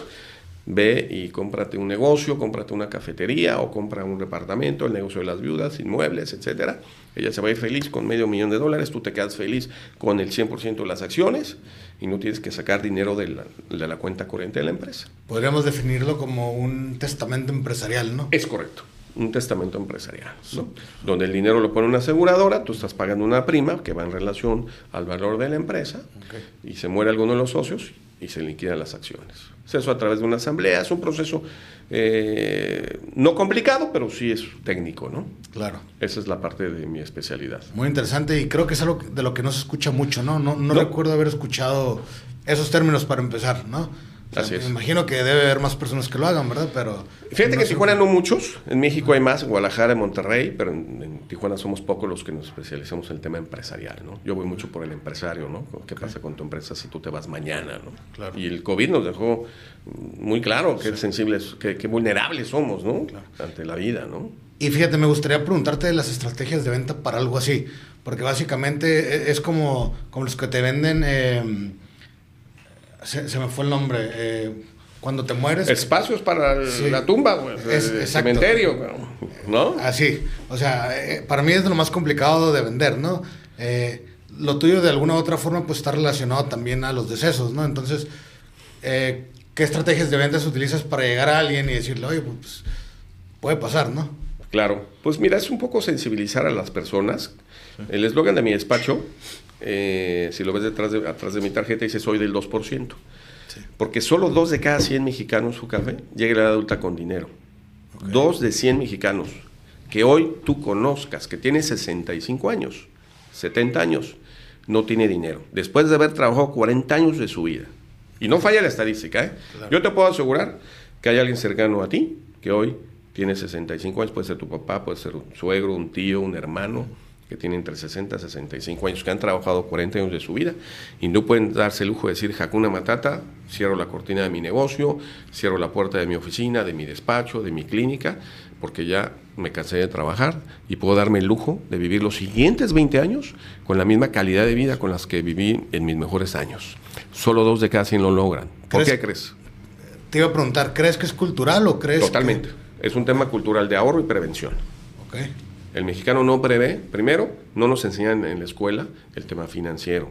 ve y cómprate un negocio, cómprate una cafetería o compra un departamento, el negocio de las viudas, inmuebles, etcétera. Ella se va a ir feliz con medio millón de dólares, tú te quedas feliz con el 100% de las acciones y no tienes que sacar dinero de la, de la cuenta corriente de la empresa. Podríamos definirlo como un testamento empresarial, ¿no? Es correcto un testamento empresarial, ¿no? donde el dinero lo pone una aseguradora, tú estás pagando una prima que va en relación al valor de la empresa okay. y se muere alguno de los socios y se liquidan las acciones. Eso a través de una asamblea, es un proceso eh, no complicado, pero sí es técnico, ¿no? Claro. Esa es la parte de mi especialidad. Muy interesante y creo que es algo de lo que no se escucha mucho, ¿no? No, no, no. recuerdo haber escuchado esos términos para empezar, ¿no? O sea, Así es. Me imagino que debe haber más personas que lo hagan, ¿verdad? Pero Fíjate que en Tijuana no muchos, en México hay más, en Guadalajara, en Monterrey, pero en, en, Tijuana somos pocos los que nos especializamos en el tema empresarial, ¿no? Yo voy mucho por el empresario, ¿no? ¿Qué okay. pasa con tu empresa si tú te vas mañana, ¿no? Claro. Y el COVID nos dejó muy claro sí. sensibles, que, que, vulnerables somos, ¿no? Claro. Ante la vida, ¿no? Y fíjate, me gustaría preguntarte de las estrategias de venta para algo así, porque básicamente es como, como los que te venden... Eh, se, se, me fue el nombre. Eh, cuando te mueres. Espacios para el, sí. la tumba, es, el cementerio, ¿no? Así. O sea, eh, para mí es lo más complicado de vender, ¿no? Eh, lo tuyo de alguna u otra forma pues está relacionado también a los decesos, ¿no? Entonces, ¿qué estrategias de ventas utilizas para llegar a alguien y decirle, oye, pues puede pasar, ¿no? Claro. Pues mira, es un poco sensibilizar a las personas. Sí. El eslogan de mi despacho eh, si lo ves detrás de, atrás de mi tarjeta, dice soy del 2%. Sí. Porque solo dos de cada 100 mexicanos, su café, llega a la edad adulta con dinero. Okay. Dos de 100 mexicanos que hoy tú conozcas, que tiene 65 años, 70 años, no tiene dinero. Después de haber trabajado 40 años de su vida. Y no falla la estadística, ¿eh? Claro. Yo te puedo asegurar que hay alguien cercano a ti que hoy tiene 65 años, puede ser tu papá, puede ser un suegro, un tío, un hermano, que tienen entre 60 y 65 años, que han trabajado 40 años de su vida y no pueden darse el lujo de decir Hakuna Matata, cierro la cortina de mi negocio, cierro la puerta de mi oficina, de mi despacho, de mi clínica, porque ya me cansé de trabajar y puedo darme el lujo de vivir los siguientes 20 años con la misma calidad de vida con las que viví en mis mejores años. Solo dos de cada 100 lo logran. ¿Por qué crees? Te iba a preguntar, ¿crees que es cultural o crees Totalmente. Es un tema cultural de ahorro y prevención. Okay. El mexicano no prevé, primero, no nos enseñan en la escuela el tema financiero,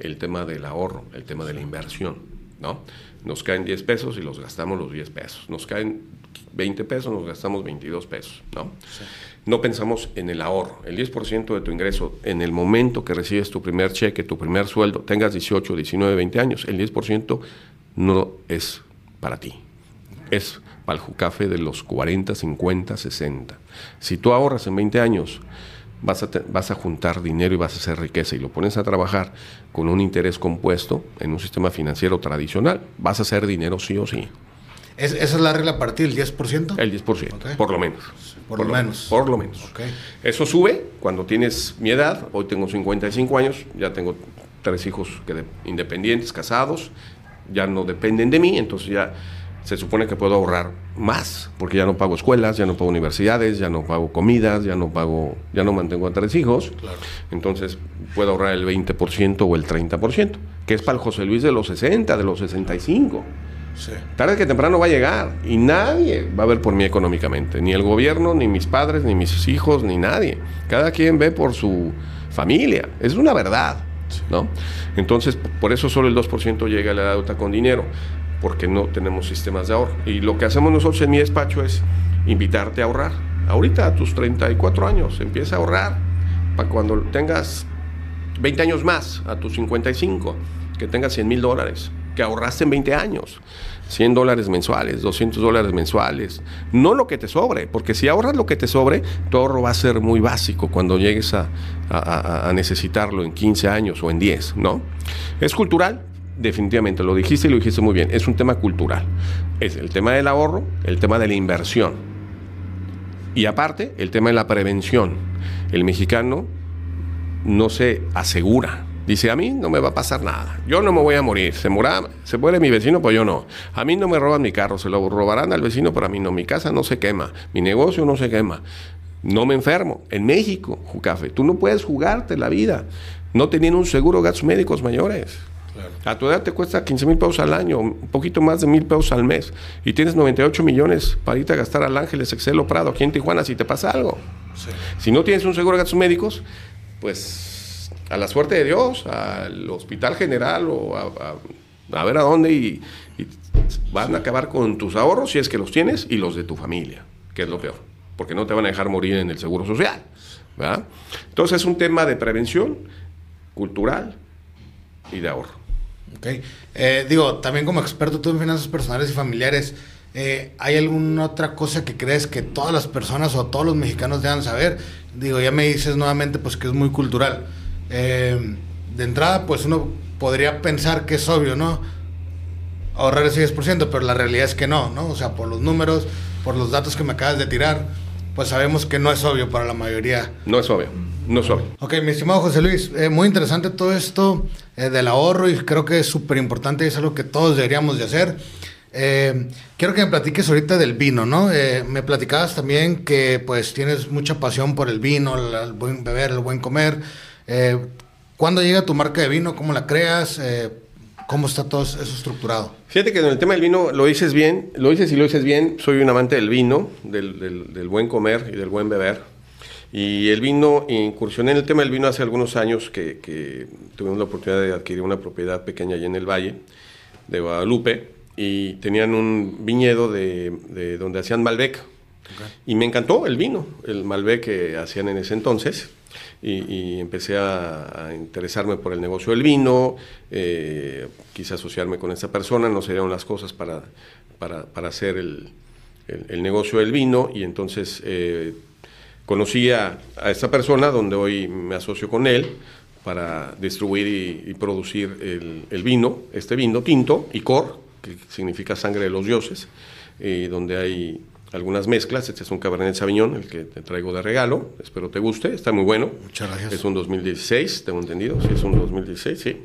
el tema del ahorro, el tema de la inversión, ¿no? Nos caen 10 pesos y los gastamos los 10 pesos. Nos caen 20 pesos, nos gastamos 22 pesos, ¿no? No pensamos en el ahorro. El 10% de tu ingreso en el momento que recibes tu primer cheque, tu primer sueldo, tengas 18, 19, 20 años, el 10% no es para ti. Es para el jucafe de los 40, 50, 60. Si tú ahorras en 20 años, vas a, vas a juntar dinero y vas a hacer riqueza y lo pones a trabajar con un interés compuesto en un sistema financiero tradicional, vas a hacer dinero sí o sí. ¿Esa es la regla para ti, el 10%? El 10%, por lo menos. Por, lo menos. Por lo menos. Eso sube cuando tienes mi edad, hoy tengo 55 años, ya tengo tres hijos que independientes, casados, ya no dependen de mí, entonces ya se supone que puedo ahorrar más, porque ya no pago escuelas, ya no pago universidades, ya no pago comidas, ya no pago, ya no mantengo a tres hijos. Entonces puedo ahorrar el 20% o el 30%, que es para el José Luis de los 60, de los 65. Sí. Tarde que temprano va a llegar y nadie va a ver por mí económicamente, ni el gobierno, ni mis padres, ni mis hijos, ni nadie. Cada quien ve por su familia, es una verdad, ¿no? Entonces, por eso solo el 2% llega a la deuda con dinero porque no tenemos sistemas de ahorro. Y lo que hacemos nosotros en mi despacho es invitarte a ahorrar. Ahorita a tus 34 años, empieza a ahorrar para cuando tengas 20 años más, a tus 55, que tengas 100 mil dólares, que ahorraste en 20 años. 100 dólares mensuales, 200 dólares mensuales, no lo que te sobre, porque si ahorras lo que te sobre, tu ahorro va a ser muy básico cuando llegues a, a, a necesitarlo en 15 años o en 10, ¿no? Es cultural, definitivamente, lo dijiste y lo dijiste muy bien, es un tema cultural. Es el tema del ahorro, el tema de la inversión. Y aparte, el tema de la prevención. El mexicano no se asegura. Dice, a mí no me va a pasar nada. Yo no me voy a morir. Se, se muere mi vecino, pues yo no. A mí no me roban mi carro. Se lo robarán al vecino, pero a mí no. Mi casa no se quema. Mi negocio no se quema. No me enfermo. En México, Jucafe, tú no puedes jugarte la vida no teniendo un seguro gastos médicos mayores. A tu edad te cuesta 15 mil pesos al año, un poquito más de mil pesos al mes. Y tienes 98 millones para irte a gastar al Ángeles, Excel o Prado aquí en Tijuana si te pasa algo. Si no tienes un seguro de gastos médicos, pues a la suerte de Dios, al hospital general o a, ver a dónde y, van a acabar con tus ahorros si es que los tienes y los de tu familia, que es lo peor, porque no te van a dejar morir en el seguro social. Entonces es un tema de prevención cultural y de ahorro. Ok. Eh, digo, también como experto tú en finanzas personales y familiares, eh, ¿hay alguna otra cosa que crees que todas las personas o todos los mexicanos deban saber? Digo, ya me dices nuevamente pues que es muy cultural. Eh, de entrada, pues uno podría pensar que es obvio, ¿no? Ahorrar ese 10%, pero la realidad es que no, ¿no? O sea, por los números, por los datos que me acabas de tirar, pues sabemos que no es obvio para la mayoría. No es obvio. No soy. Ok, mi estimado José Luis, eh, muy interesante todo esto eh, del ahorro y creo que es súper importante y es algo que todos deberíamos de hacer. Eh, quiero que me platiques ahorita del vino, ¿no? me platicabas también que pues tienes mucha pasión por el vino, el, buen beber, el buen comer. ¿Cuándo llega tu marca de vino? ¿Cómo la creas? ¿Cómo está todo eso estructurado? Fíjate que en el tema del vino lo dices bien, lo dices y lo dices bien. Soy un amante del vino, del, del buen comer y del buen beber. Y el vino, incursioné en el tema del vino hace algunos años que, que tuvimos la oportunidad de adquirir una propiedad pequeña allá en el Valle de Guadalupe y tenían un viñedo de, donde hacían Malbec. Y me encantó el vino, el Malbec que hacían en ese entonces. Y, empecé a, interesarme por el negocio del vino, eh, quise asociarme con esa persona, no serían las cosas para, para, hacer el, el, negocio del vino y entonces eh, conocí a, esta persona donde hoy me asocio con él para distribuir y, producir el, vino, este vino tinto, Icor, que significa sangre de los dioses, y donde hay, algunas mezclas. Este es un Cabernet Sauvignon, el que te traigo de regalo. Espero te guste, está muy bueno. Muchas gracias. Es un 2016, tengo entendido. Sí, es un 2016, sí.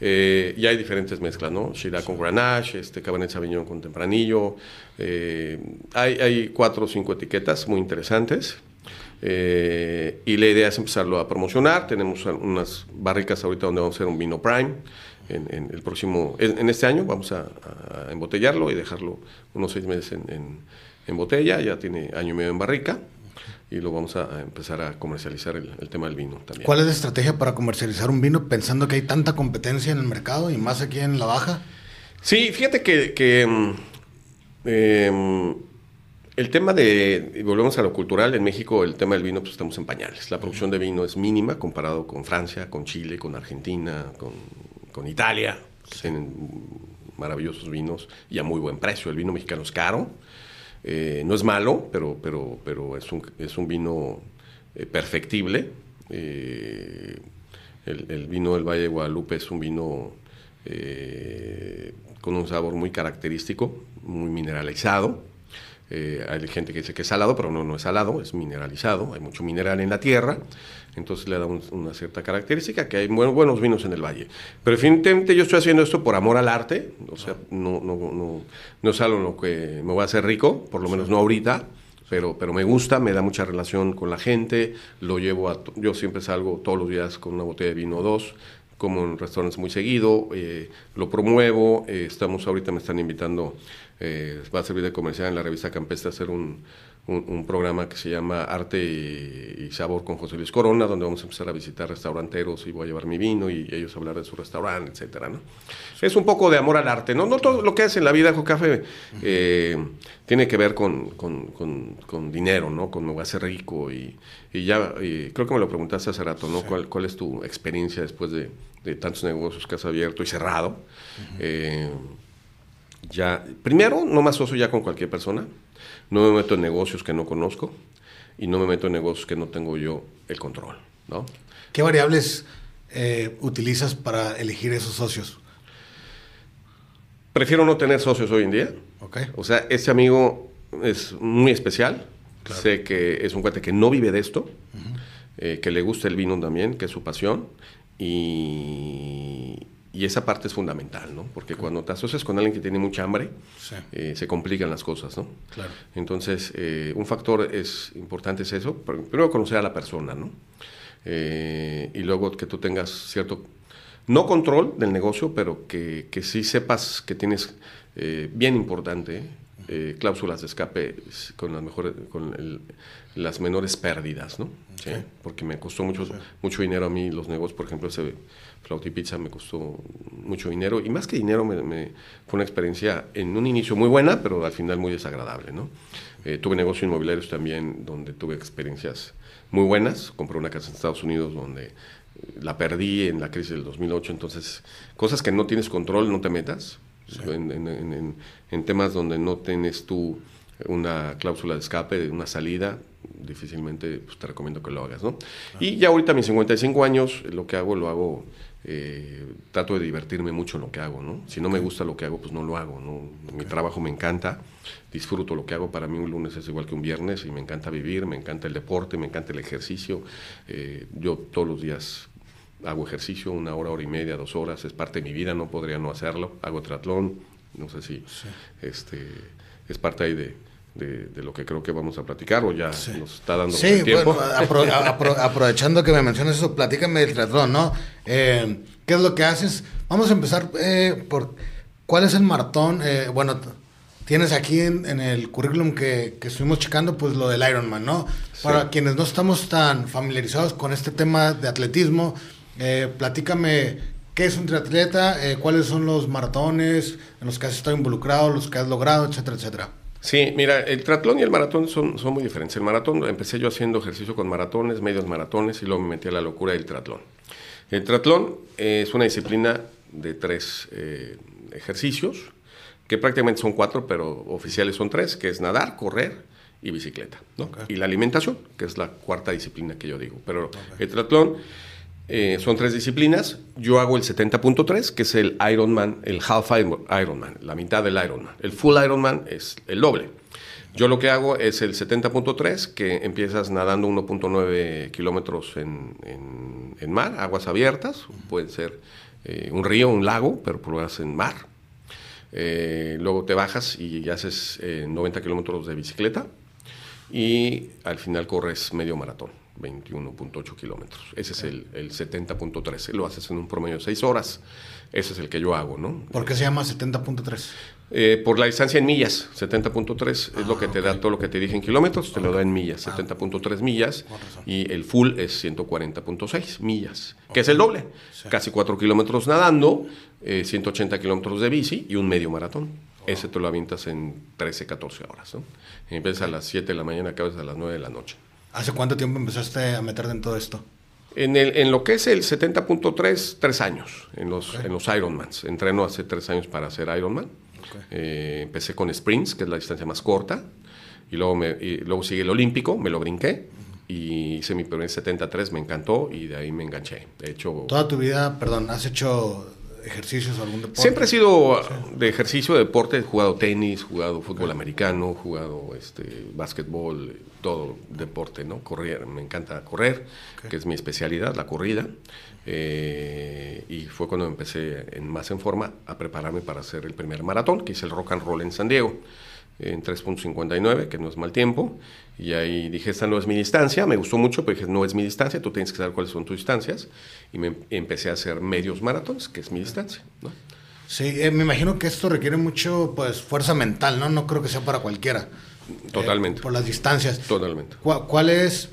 Eh, y hay diferentes mezclas, ¿no? Shiraz con Grenache, este Cabernet Sauvignon con Tempranillo. Eh, hay, hay cuatro o cinco etiquetas muy interesantes. Eh, y la idea es empezarlo a promocionar. Tenemos unas barricas ahorita donde vamos a hacer un vino Prime. En, en el próximo, en, en este año vamos a, a embotellarlo y dejarlo unos seis meses en, en, en botella. Ya tiene año y medio en barrica y lo vamos a, empezar a comercializar el, el, tema del vino también. ¿Cuál es la estrategia para comercializar un vino pensando que hay tanta competencia en el mercado y más aquí en la baja? Sí, fíjate que, que eh, el tema de, y volvemos a lo cultural, en México el tema del vino, pues estamos en pañales. La producción de vino es mínima comparado con Francia, con Chile, con Argentina, con, con Italia. Tienen maravillosos vinos y a muy buen precio. El vino mexicano es caro, eh, no es malo, pero, pero, pero es, un, es un vino eh, perfectible. Eh, el, el, vino del Valle de Guadalupe es un vino con un sabor muy característico, muy mineralizado eh, hay gente que dice que es salado, pero no, no es salado, es mineralizado, hay mucho mineral en la tierra, entonces le da un, una cierta característica que hay buen, buenos vinos en el valle. Pero definitivamente yo estoy haciendo esto por amor al arte, o sea, no, no, no, no es algo en lo que me voy a hacer rico, por lo menos no ahorita, pero, pero me gusta, me da mucha relación con la gente, lo llevo a, yo siempre salgo todos los días con una botella de vino o dos, como en restaurantes muy seguido, eh, lo promuevo, eh, estamos ahorita, me están invitando, eh, va a servir de comercial en la revista Campestre a hacer un, un, un, programa que se llama Arte y, y, Sabor con José Luis Corona, donde vamos a empezar a visitar restauranteros y voy a llevar mi vino y ellos a hablar de su restaurante, etcétera, ¿no? Es un poco de amor al arte, ¿no? No todo lo que hace en la vida con café eh, tiene que ver con, con, con, con, dinero, ¿no? Con me voy a hacer rico y, y ya, y creo que me lo preguntaste hace rato, ¿no? Sí. ¿Cuál, ¿Cuál, es tu experiencia después de, de, tantos negocios que has abierto y cerrado? Uh -huh. eh, ya, primero, no me asocio ya con cualquier persona, no me meto en negocios que no conozco y no me meto en negocios que no tengo yo el control, ¿no? ¿Qué variables eh, utilizas para elegir esos socios? Prefiero no tener socios hoy en día. Okay. O sea, ese amigo es muy especial. Claro. Sé que es un cuate que no vive de esto, uh -huh. eh, que le gusta el vino también, que es su pasión. Y, y esa parte es fundamental, ¿no? Porque claro. cuando te asocias con alguien que tiene mucha hambre, sí. eh, se complican las cosas, ¿no? Claro. Entonces, eh, un factor es importante es eso, primero conocer a la persona, ¿no? Eh, y luego que tú tengas cierto, no control del negocio, pero que, que sí sepas que tienes, eh, bien importante, eh, cláusulas de escape con las mejores, con el, las menores pérdidas, ¿no? Okay. ¿Sí? Porque me costó mucho, sí. mucho dinero a mí los negocios, por ejemplo, ese Flauti Pizza me costó mucho dinero y más que dinero me, me, fue una experiencia en un inicio muy buena, pero al final muy desagradable, ¿no? Eh, tuve negocios inmobiliarios también donde tuve experiencias muy buenas, compré una casa en Estados Unidos donde la perdí en la crisis del 2008, entonces cosas que no tienes control, no te metas, sí. en, en, en, en, temas donde no tienes tú una cláusula de escape, una salida, difícilmente pues, te recomiendo que lo hagas, ¿no? Ah. Y ya ahorita a mis 55 años, lo que hago, lo hago, eh, trato de divertirme mucho en lo que hago, ¿no? Si no me gusta lo que hago, pues no lo hago, ¿no? Mi trabajo me encanta, disfruto lo que hago, para mí un lunes es igual que un viernes y me encanta vivir, me encanta el deporte, me encanta el ejercicio, eh, yo todos los días hago ejercicio, una hora, hora y media, dos horas, es parte de mi vida, no podría no hacerlo, hago triatlón, no sé si sí. este, es parte ahí de, de, de, lo que creo que vamos a platicar o ya sí. nos está dando sí, tiempo. Bueno, apro apro aprovechando que me mencionas eso, platícame del triatlón, ¿no? Eh, ¿Qué es lo que haces? Vamos a empezar eh, por cuál es el maratón. Eh, bueno, tienes aquí en, en el currículum que, que, estuvimos checando, pues lo del Ironman, ¿no? Sí. Para quienes no estamos tan familiarizados con este tema de atletismo, eh, platícame qué es un triatleta, cuáles son los maratones en los que has estado involucrado, los que has logrado, etcétera, etcétera. Sí, mira, el triatlón y el maratón son, son muy diferentes. El maratón, empecé yo haciendo ejercicio con maratones, medios maratones, y luego me metí a la locura del triatlón. El triatlón es una disciplina de tres eh, ejercicios, que prácticamente son cuatro, pero oficiales son tres, que es nadar, correr y bicicleta. ¿no? Okay. Y la alimentación, que es la cuarta disciplina que yo digo. Pero okay. el triatlón eh, son tres disciplinas. Yo hago el 70.3, que es el Ironman, el Half Ironman, la mitad del Ironman. El Full Ironman es el doble. Yo lo que hago es el 70.3, que empiezas nadando 1.9 kilómetros en, en, mar, aguas abiertas, puede ser eh, un río, un lago, pero pruebas en mar. Eh, luego te bajas y haces 90 kilómetros de bicicleta y al final corres medio maratón. 21.8 kilómetros. Ese es el, el 70.3. Lo haces en un promedio de 6 horas. Ese es el que yo hago, ¿no? ¿Por qué se llama 70.3? Eh, por la distancia en millas, 70.3 es lo que te da todo lo que te dije en kilómetros, te lo da en millas, 70.3 millas, y el full es 140.6 millas, que es el doble, casi 4 kilómetros nadando, 180 eh, kilómetros de bici y un medio maratón. Ese te lo avientas en 13, 14 horas. ¿no? Empiezas a las 7 de la mañana, acabas a las 9 de la noche. ¿Hace cuánto tiempo empezaste a meterte en todo esto? En, el, en lo que es el 70.3, tres años en los, en los Ironmans. Entreno hace tres años para hacer Ironman. Eh, empecé con sprints, que es la distancia más corta, y luego, me, luego sigue el olímpico, me lo brinqué, y hice mi primer 73, me encantó, y de ahí me enganché. De hecho... Toda tu vida, perdón, ¿has hecho ejercicios algún deporte? Siempre he sido de ejercicio, de deporte, he jugado tenis, jugado fútbol americano, jugado este, básquetbol, todo deporte, ¿no? Correr, me encanta correr, que es mi especialidad, la corrida. Eh, y fue cuando empecé en, más en forma a prepararme para hacer el primer maratón, que hice el rock and roll en San Diego en 3.59, que no es mal tiempo. Y ahí dije, esta no es mi distancia. Me gustó mucho, pero dije, no es mi distancia, tú tienes que saber cuáles son tus distancias. Y me empecé a hacer medios maratones, que es mi distancia. ¿no? Sí, eh, me imagino que esto requiere mucho pues, fuerza mental, ¿no? No creo que sea para cualquiera. Totalmente. Eh, por las distancias. Totalmente. ¿Cuál, es?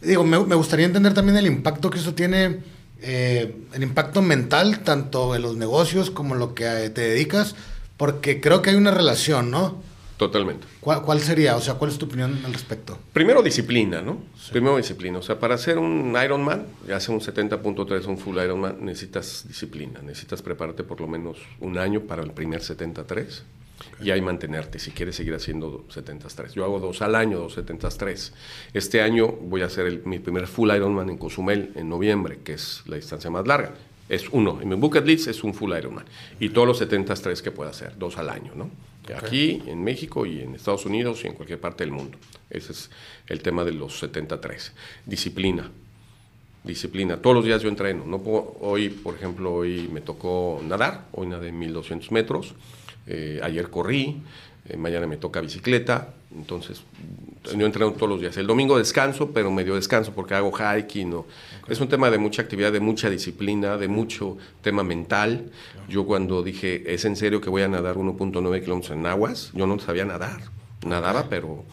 Digo, me, me, gustaría entender también el impacto que eso tiene, eh, el impacto mental, tanto en los negocios como en lo que te dedicas, porque creo que hay una relación, ¿no? Totalmente. ¿Cuál, sería? O sea, ¿cuál es tu opinión al respecto? Primero disciplina, ¿no? Primero disciplina. O sea, para hacer un Ironman, ya sea un 70.3, un full Ironman, necesitas disciplina. Necesitas prepararte por lo menos un año para el primer 73 y ahí mantenerte si quieres seguir haciendo 73. Yo hago dos al año, dos 73. Este año voy a hacer mi primer full Ironman en Cozumel en noviembre, que es la distancia más larga. Es uno. En mi bucket list es un full Ironman. Y todos los 73 que pueda hacer, dos al año, ¿no? Aquí, en México y en Estados Unidos y en cualquier parte del mundo. Ese es el tema de los 73. Disciplina. Disciplina. Todos los días yo entreno. No hoy, por ejemplo, hoy me tocó nadar. Hoy nadé 1200 metros. Eh, ayer corrí. Eh, mañana me toca bicicleta. Entonces, yo entreno todos los días. El domingo descanso, pero medio descanso porque hago hiking. O, Es un tema de mucha actividad, de mucha disciplina, de mucho tema mental. Yo cuando dije, es en serio que voy a nadar 1.9 kilómetros en aguas, yo no sabía nadar. Nadaba, pero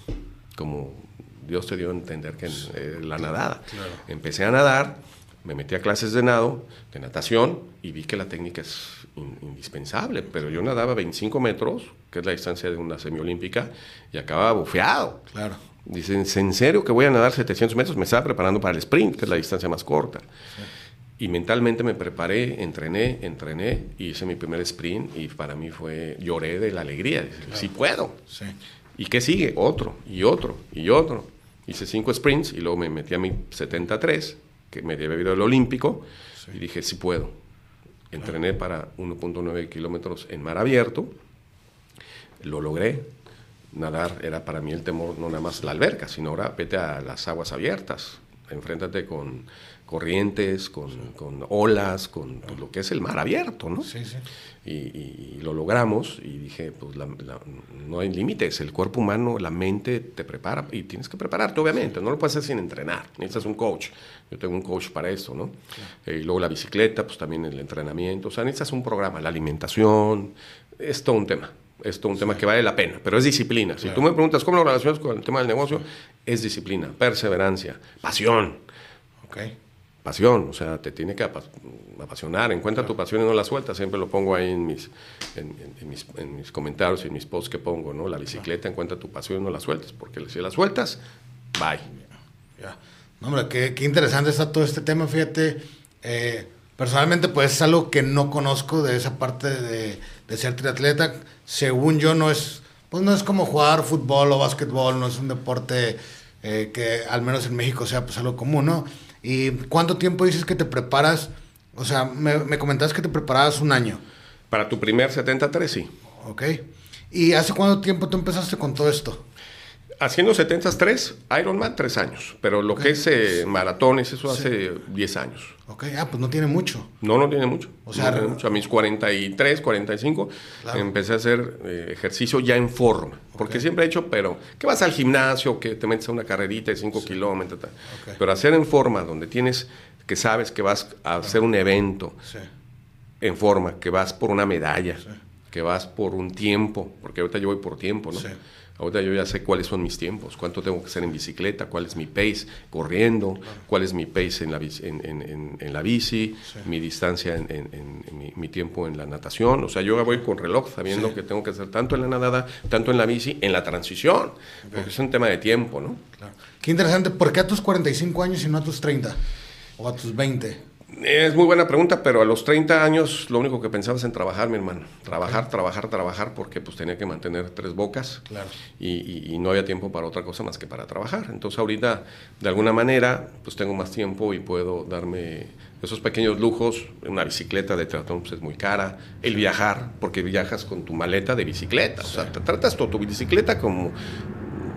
como Dios te dio a entender que eh, la nadada. Empecé a nadar, me metí a clases de nado, de natación, y vi que la técnica es indispensable, pero yo nadaba 25 metros, que es la distancia de una semiolímpica, y acababa bufeado. Claro. Dicen, ¿en serio que voy a nadar 700 metros? Me estaba preparando para el sprint, que es la distancia más corta. Y mentalmente me preparé, entrené, entrené, y hice mi primer sprint y para mí fue, lloré de la alegría. Sí puedo. Sí. ¿Y qué sigue? Otro, y otro, y otro. Hice cinco sprints y luego me metí a mi 73, que me había ido al olímpico, y dije, sí puedo Entrené para 1.9 kilómetros en mar abierto, lo logré. Nadar era para mí el temor, no nada más la alberca, sino ahora vete a las aguas abiertas, enfréntate con corrientes, con, con olas, con lo que es el mar abierto, ¿no? Sí, sí. Y, lo logramos y dije, pues no hay límites, el cuerpo humano, la mente te prepara y tienes que prepararte, obviamente, no lo puedes hacer sin entrenar, necesitas un coach, yo tengo un coach para eso, ¿no? Eh, y luego la bicicleta, pues también el entrenamiento, o sea, necesitas un programa, la alimentación, es todo un tema. Es todo un tema que vale la pena, pero es disciplina. Si tú me preguntas cómo lo relacionas con el tema del negocio, es disciplina, perseverancia, pasión. Okay pasión, o sea, te tiene que apasionar, encuentra tu pasión y no la sueltas, siempre lo pongo ahí en mis, en, mis, en mis, comentarios y en mis posts que pongo, ¿no? La bicicleta, encuentra tu pasión y no la sueltas, porque si la sueltas, bye. Ya. No, hombre, qué, qué, interesante está todo este tema, fíjate, eh, personalmente pues es algo que no conozco de esa parte de, de ser triatleta, según yo no es, pues no es como jugar fútbol o básquetbol, no es un deporte eh, que al menos en México sea pues algo común, ¿no? ¿Y cuánto tiempo dices que te preparas? O sea, me, me comentabas que te preparabas un año. Para tu primer 73, sí. Ok. ¿Y hace cuánto tiempo tú empezaste con todo esto? Haciendo 70 3, Ironman 3 años, pero lo que es eh, maratones, eso hace 10 años. Ok, ah, pues no tiene mucho. No, no tiene mucho. O sea, no tiene mucho. a mis 43, 45, Claro. empecé a hacer eh, ejercicio ya en forma. Porque siempre he hecho, pero que vas al gimnasio, que te metes a una carrerita de 5 kilómetros. tal. Pero hacer en forma, donde tienes, que sabes que vas a hacer un evento Sí. en forma, que vas por una medalla, que vas por un tiempo, porque ahorita yo voy por tiempo, ¿no? Sí. Ahorita yo ya sé cuáles son mis tiempos, cuánto tengo que hacer en bicicleta, cuál es mi pace corriendo, cuál es mi pace en la bici, en, en- la bici mi distancia en, mi tiempo en la natación. O sea, yo voy con reloj sabiendo que tengo que hacer tanto en la nadada, tanto en la bici, en la transición, porque es un tema de tiempo, ¿no? Claro. Qué interesante. ¿Por qué a tus 45 años y no a tus 30? O a tus 20. Es muy buena pregunta, pero a los 30 años lo único que pensaba es en trabajar, mi hermano. Trabajar, trabajar, trabajar, porque pues tenía que mantener tres bocas Claro. y, y- y no había tiempo para otra cosa más que para trabajar. Entonces ahorita, de alguna manera, pues tengo más tiempo y puedo darme esos pequeños lujos. Una bicicleta de triatlón pues, es muy cara. El viajar, porque viajas con tu maleta de bicicleta. O sea, te tratas tu, tu bicicleta como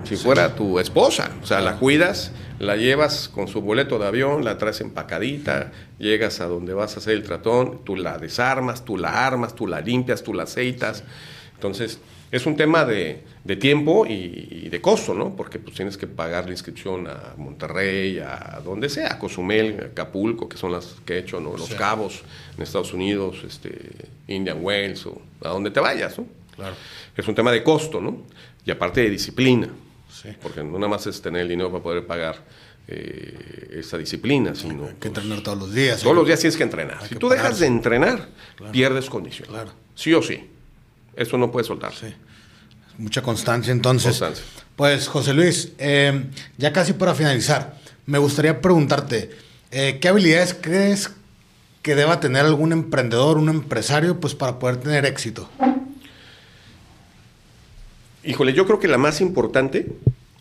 si fuera tu esposa. O sea, la cuidas, la llevas con su boleto de avión, la traes empacadita, llegas a donde vas a hacer el tratón, tú la desarmas, tú la armas, tú la limpias, tú la aceitas. Entonces, es un tema de, de tiempo y, y de costo, ¿no? Porque pues tienes que pagar la inscripción a Monterrey, a donde sea, a Cozumel, Acapulco, que son las que he hecho, ¿no? Los Sí. Cabos, en Estados Unidos, este, Indian Wells, o a donde te vayas, ¿no? Claro. Es un tema de costo, ¿no? Y aparte de disciplina. Sí. Porque no nada más es tener el dinero para poder pagar eh, esa disciplina, sino Hay que entrenar todos los días. todos los días tienes que entrenar. Si que tú dejas de entrenar, pierdes condición. Claro. Sí o sí. Eso no puede soltarse. Sí. Mucha constancia, entonces. Constancia. Pues, José Luis, eh, ya casi para finalizar, me gustaría preguntarte, eh, ¿qué habilidades crees que deba tener algún emprendedor, un empresario, pues para poder tener éxito? Híjole, yo creo que la más importante,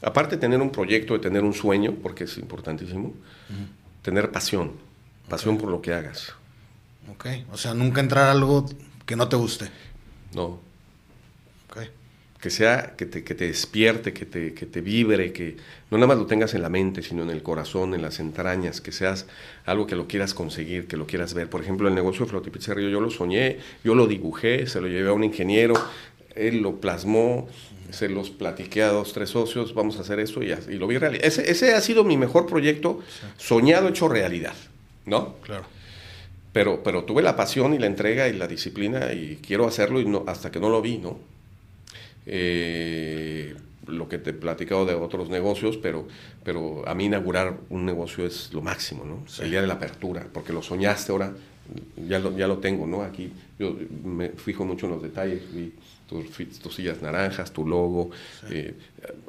aparte de tener un proyecto, de tener un sueño, porque es importantísimo, tener pasión. Pasión por lo que hagas. Ok. O sea, nunca entrar a algo que no te guste. No, Ok. que sea, que te, que te despierte, que te, que te vibre, que no nada más lo tengas en la mente, sino en el corazón, en las entrañas, que seas algo que lo quieras conseguir, que lo quieras ver. Por ejemplo, el negocio de Flotipizzería, yo lo soñé, yo lo dibujé, se lo llevé a un ingeniero, él lo plasmó, se los platiqué a dos, tres socios, vamos a hacer eso y, y lo vi realidad. Ese, ese ha sido mi mejor proyecto soñado, hecho realidad, ¿no? Claro. Pero, pero tuve la pasión y la entrega y la disciplina y quiero hacerlo y no, hasta que no lo vi, ¿no? Eh, lo que te he platicado de otros negocios, pero, pero a mí inaugurar un negocio es lo máximo, ¿no? El día de la apertura, porque lo soñaste ahora, ya lo, ya lo tengo, ¿no? Aquí yo me fijo mucho en los detalles, vi tus, tus sillas naranjas, tu logo, eh,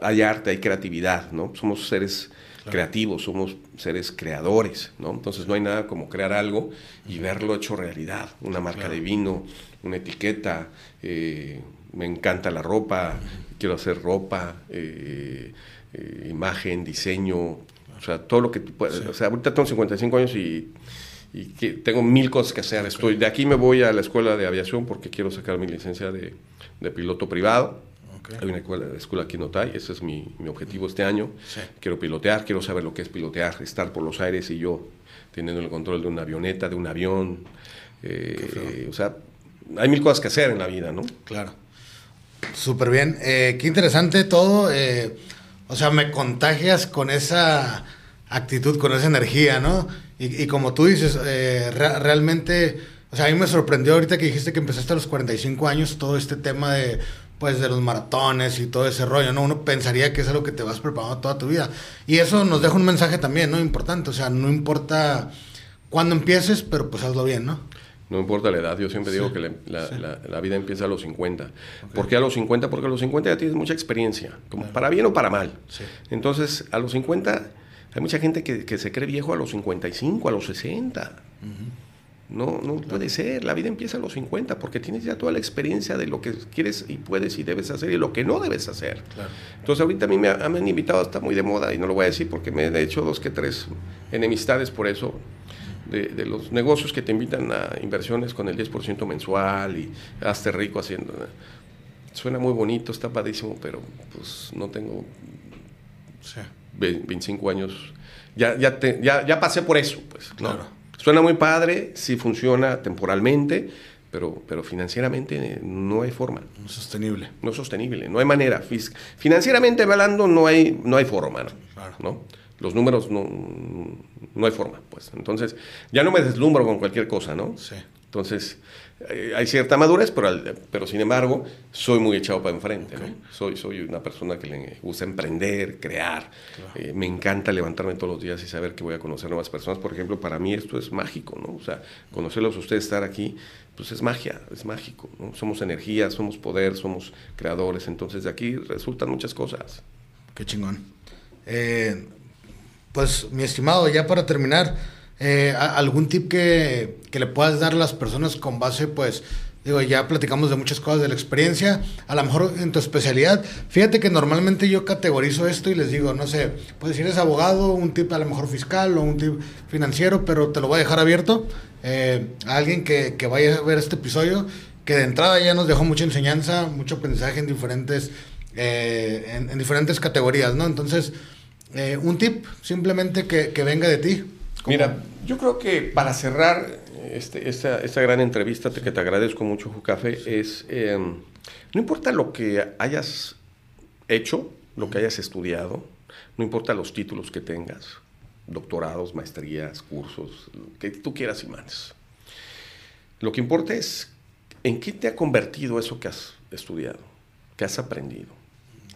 hay arte, hay creatividad, ¿no? Somos seres creativos, somos seres creadores, ¿no? Entonces no hay nada como crear algo y verlo hecho realidad, una marca de vino, una etiqueta, eh, me encanta la ropa, quiero hacer ropa, eh, imagen, diseño, o sea, todo lo que tú puedas. O sea, ahorita tengo 55 años y, y que tengo mil cosas que hacer. Estoy, de aquí me voy a la escuela de aviación porque quiero sacar mi licencia de, de piloto privado. Hay una escuela, escuela aquí en Otay, ese es mi, mi objetivo este año. Sí. Quiero pilotear, quiero saber lo que es pilotear, estar por los aires y yo teniendo el control de una avioneta, de un avión. eh, o sea, hay mil cosas que hacer en la vida, ¿no? Claro. Súper bien. Eh, qué interesante todo. eh, o sea, me contagias con esa actitud, con esa energía, ¿no? Y, y como tú dices, re- realmente, o sea, a mí me sorprendió ahorita que dijiste que empezaste a los 45 años todo este tema de, pues, de los maratones y todo ese rollo, ¿no? Uno pensaría que es algo que te vas preparando toda tu vida. Y eso nos deja un mensaje también, ¿no? Importante. O sea, no importa cuándo empieces, pero pues hazlo bien, ¿no? No importa la edad, yo siempre digo que la, la- la- la vida empieza a los 50. ¿Por qué a los 50? Porque a los 50 ya tienes mucha experiencia, como para bien o para mal. Sí. Entonces, a los 50 hay mucha gente que, que se cree viejo a los 55, a los 60. No, no puede ser, la vida empieza a los 50 porque tienes ya toda la experiencia de lo que quieres y puedes y debes hacer y lo que no debes hacer. Claro. Entonces ahorita a mí me, ha- me han invitado, está muy de moda y no lo voy a decir porque me he hecho dos que tres enemistades por eso, de, de los negocios que te invitan a inversiones con el 10% mensual y hazte rico haciendo. suena muy bonito, está padrísimo, pero pues no tengo Sí. 25 años. Ya, ya, te- ya, ya pasé por eso, pues. ¿no? Suena muy padre, sí funciona temporalmente, pero, pero financieramente eh, no hay forma. Sostenible. No es sostenible, no hay manera. Financieramente hablando, no hay, no hay forma, ¿no? Claro. ¿no? Los números no, no hay forma, pues. Entonces, ya no me deslumbro con cualquier cosa, ¿no? Sí. Entonces, hay cierta madurez, pero, pero sin embargo, soy muy echado para enfrente, ¿no? Soy, soy una persona que le gusta emprender, crear. Eh, me encanta levantarme todos los días y saber que voy a conocer nuevas personas. Por ejemplo, para mí esto es mágico, ¿no? O sea, conocerlos a ustedes, estar aquí, pues es magia, es mágico, ¿no? Somos energía, somos poder, somos creadores. Entonces, de aquí resultan muchas cosas. Qué chingón. Eh, pues, mi estimado, ya para terminar, eh, ¿algún tip que, que le puedas dar a las personas con base, pues, digo, ya platicamos de muchas cosas de la experiencia, a lo mejor en tu especialidad. Fíjate que normalmente yo categorizo esto y les digo, no sé, pues si eres abogado, un tip a lo mejor fiscal o un tip financiero, pero te lo voy a dejar abierto eh, a alguien que, que vaya a ver este episodio, que de entrada ya nos dejó mucha enseñanza, mucho aprendizaje en diferentes, eh, en, en diferentes categorías, ¿no? Entonces, eh, un tip simplemente que, que venga de ti. Como- Mira, yo creo que para cerrar este- esta, esta gran entrevista, que te agradezco mucho, Jucafe, es, eh, no importa lo que hayas hecho, lo que hayas estudiado, no importa los títulos que tengas, doctorados, maestrías, cursos, que tú quieras y mandes. Lo que importa es en qué te ha convertido eso que has estudiado, que has aprendido.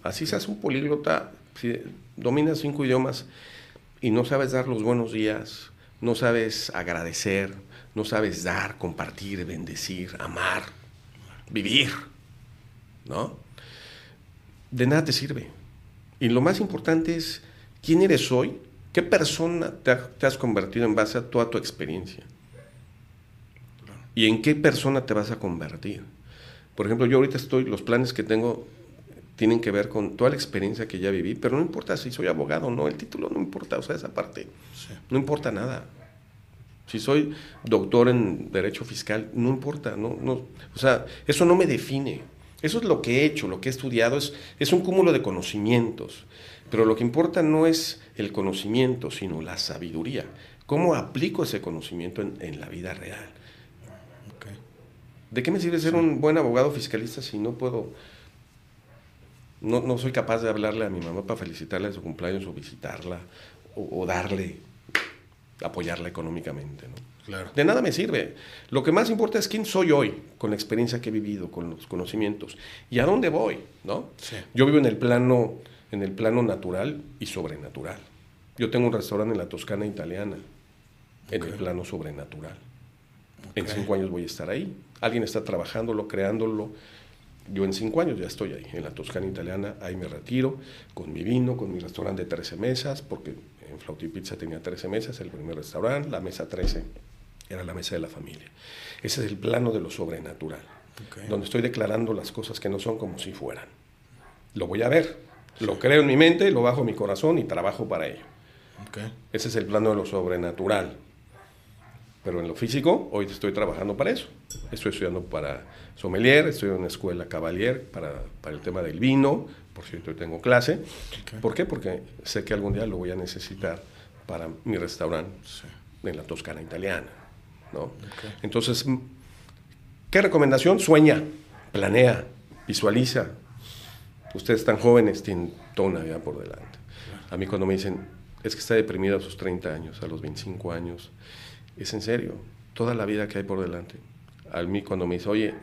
Así seas un políglota, si dominas cinco idiomas y no sabes dar los buenos días, no sabes agradecer, no sabes dar, compartir, bendecir, amar, vivir, ¿no? De nada te sirve. Y lo más importante es quién eres hoy, qué persona te, ha- te has convertido en base a toda tu experiencia. ¿Y en qué persona te vas a convertir? Por ejemplo, yo ahorita estoy, los planes que tengo tienen que ver con toda la experiencia que ya viví, pero no importa si soy abogado o no, el título no importa, o sea, esa parte, no importa nada. Si soy doctor en Derecho Fiscal, no importa, no, no, o sea, eso no me define. Eso es lo que he hecho, lo que he estudiado, es, es un cúmulo de conocimientos. Pero lo que importa no es el conocimiento, sino la sabiduría. ¿Cómo aplico ese conocimiento en, en la vida real? ¿De qué me sirve ser un buen abogado fiscalista si no puedo, no, no soy capaz de hablarle a mi mamá para felicitarla en su cumpleaños o visitarla o, o darle, apoyarla económicamente? ¿no? Claro. De nada me sirve. Lo que más importa es quién soy hoy, con la experiencia que he vivido, con los conocimientos y a dónde voy, ¿no? Sí. Yo vivo en el plano, en el plano natural y sobrenatural. Yo tengo un restaurante en la Toscana italiana, en el plano sobrenatural. En cinco años voy a estar ahí. Alguien está trabajándolo, creándolo. Yo en cinco años ya estoy ahí, en la Toscana italiana. Ahí me retiro con mi vino, con mi restaurante de 13 mesas, porque en Flauti Pizza tenía 13 mesas, el primer restaurante, la mesa 13 era la mesa de la familia. Ese es el plano de lo sobrenatural, donde estoy declarando las cosas que no son como si fueran. Lo voy a ver, lo creo en mi mente, lo bajo en mi corazón y trabajo para ello. Ese es el plano de lo sobrenatural. Pero en lo físico, hoy estoy trabajando para eso. Estoy estudiando para sommelier, estoy en una escuela Cavalier para, para el tema del vino. Por cierto, tengo clase. Ok. ¿Por qué? Porque sé que algún día lo voy a necesitar para mi restaurante Sí. en la Toscana italiana. ¿no? Entonces, mm, ¿qué recomendación? Sueña, planea, visualiza. Ustedes tan jóvenes tienen toda una vida por delante. A mí cuando me dicen, es que está deprimido a sus 30 años, a los 25 años, es en serio, toda la vida que hay por delante. A mí cuando me dicen, oye,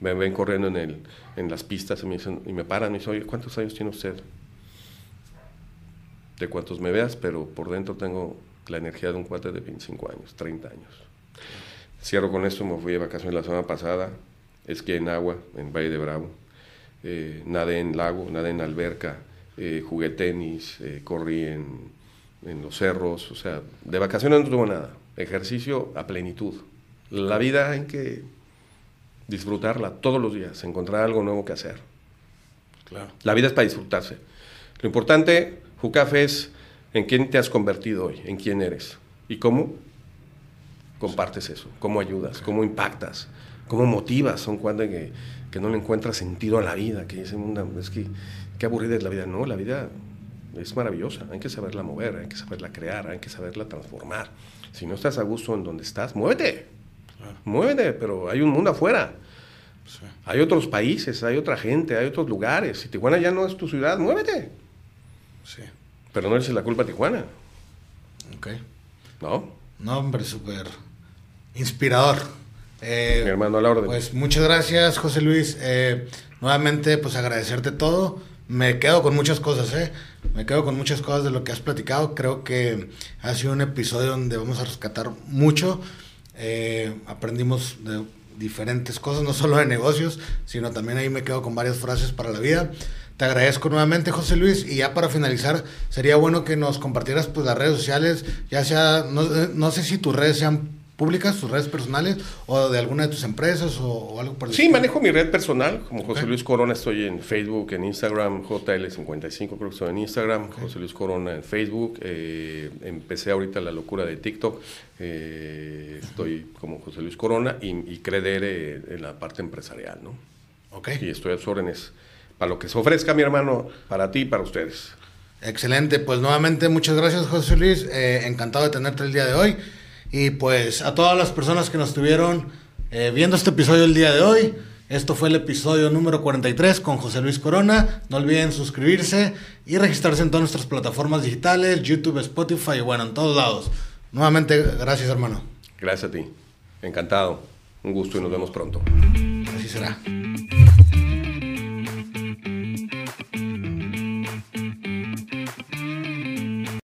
me ven corriendo en, el, en las pistas y me, dicen, y me paran y me dicen, oye, ¿cuántos años tiene usted? De cuantos me veas, pero por dentro tengo la energía de un cuate de 25 años, 30 años. Cierro con esto, me fui de vacaciones la semana pasada, esquié en agua, en Valle de Bravo, eh, nadé en lago, nadé en alberca, eh, jugué tenis, eh, corrí en, en los cerros, o sea, de vacaciones no tuve nada, ejercicio a plenitud. La vida hay que disfrutarla todos los días, encontrar algo nuevo que hacer. Claro. La vida es para disfrutarse. Lo importante, Jucafe, es en quién te has convertido hoy, en quién eres y cómo compartes eso, cómo ayudas, cómo impactas cómo motivas un cuate que, que no le encuentra sentido a la vida, que dice, es que qué aburrida es la vida. No, la vida es maravillosa, hay que saberla mover, hay que saberla crear, hay que saberla transformar. Si no estás a gusto en donde estás, muévete, muévete, pero hay un mundo afuera. Hay otros países, hay otra gente, hay otros lugares. Si Tijuana ya no es tu ciudad, muévete. Sí. Pero no eres la culpa a Tijuana. Ok. ¿No? No, hombre, súper inspirador. Eh, Mi hermano, a la orden. Pues muchas gracias, José Luis. Eh, nuevamente, pues agradecerte todo. Me quedo con muchas cosas, ¿eh? Me quedo con muchas cosas de lo que has platicado. Creo que ha sido un episodio donde vamos a rescatar mucho. Eh, aprendimos de diferentes cosas, no solo de negocios, sino también ahí me quedo con varias frases para la vida. Te agradezco nuevamente, José Luis. Y ya para finalizar, sería bueno que nos compartieras pues, las redes sociales, ya sea, no, no sé si tus redes sean públicas, tus redes personales o de alguna de tus empresas o, algo por Sí, manejo mi red personal, como José Luis Corona, estoy en Facebook, en Instagram, JL55 creo que estoy en Instagram, José Luis Corona en Facebook, eh, empecé ahorita la locura de TikTok, eh, estoy como José Luis Corona y, y Credere en la parte empresarial, ¿no? Ok. Y estoy a sus órdenes para lo que se ofrezca, mi hermano, para ti y para ustedes. Excelente, pues nuevamente muchas gracias José Luis, eh, encantado de tenerte el día de hoy. Y pues a todas las personas que nos estuvieron eh, viendo este episodio el día de hoy, esto fue el episodio número 43 con José Luis Corona. No olviden suscribirse y registrarse en todas nuestras plataformas digitales, YouTube, Spotify y bueno, en todos lados. Nuevamente, gracias hermano. Gracias a ti. Encantado. Un gusto y nos vemos pronto. Así será.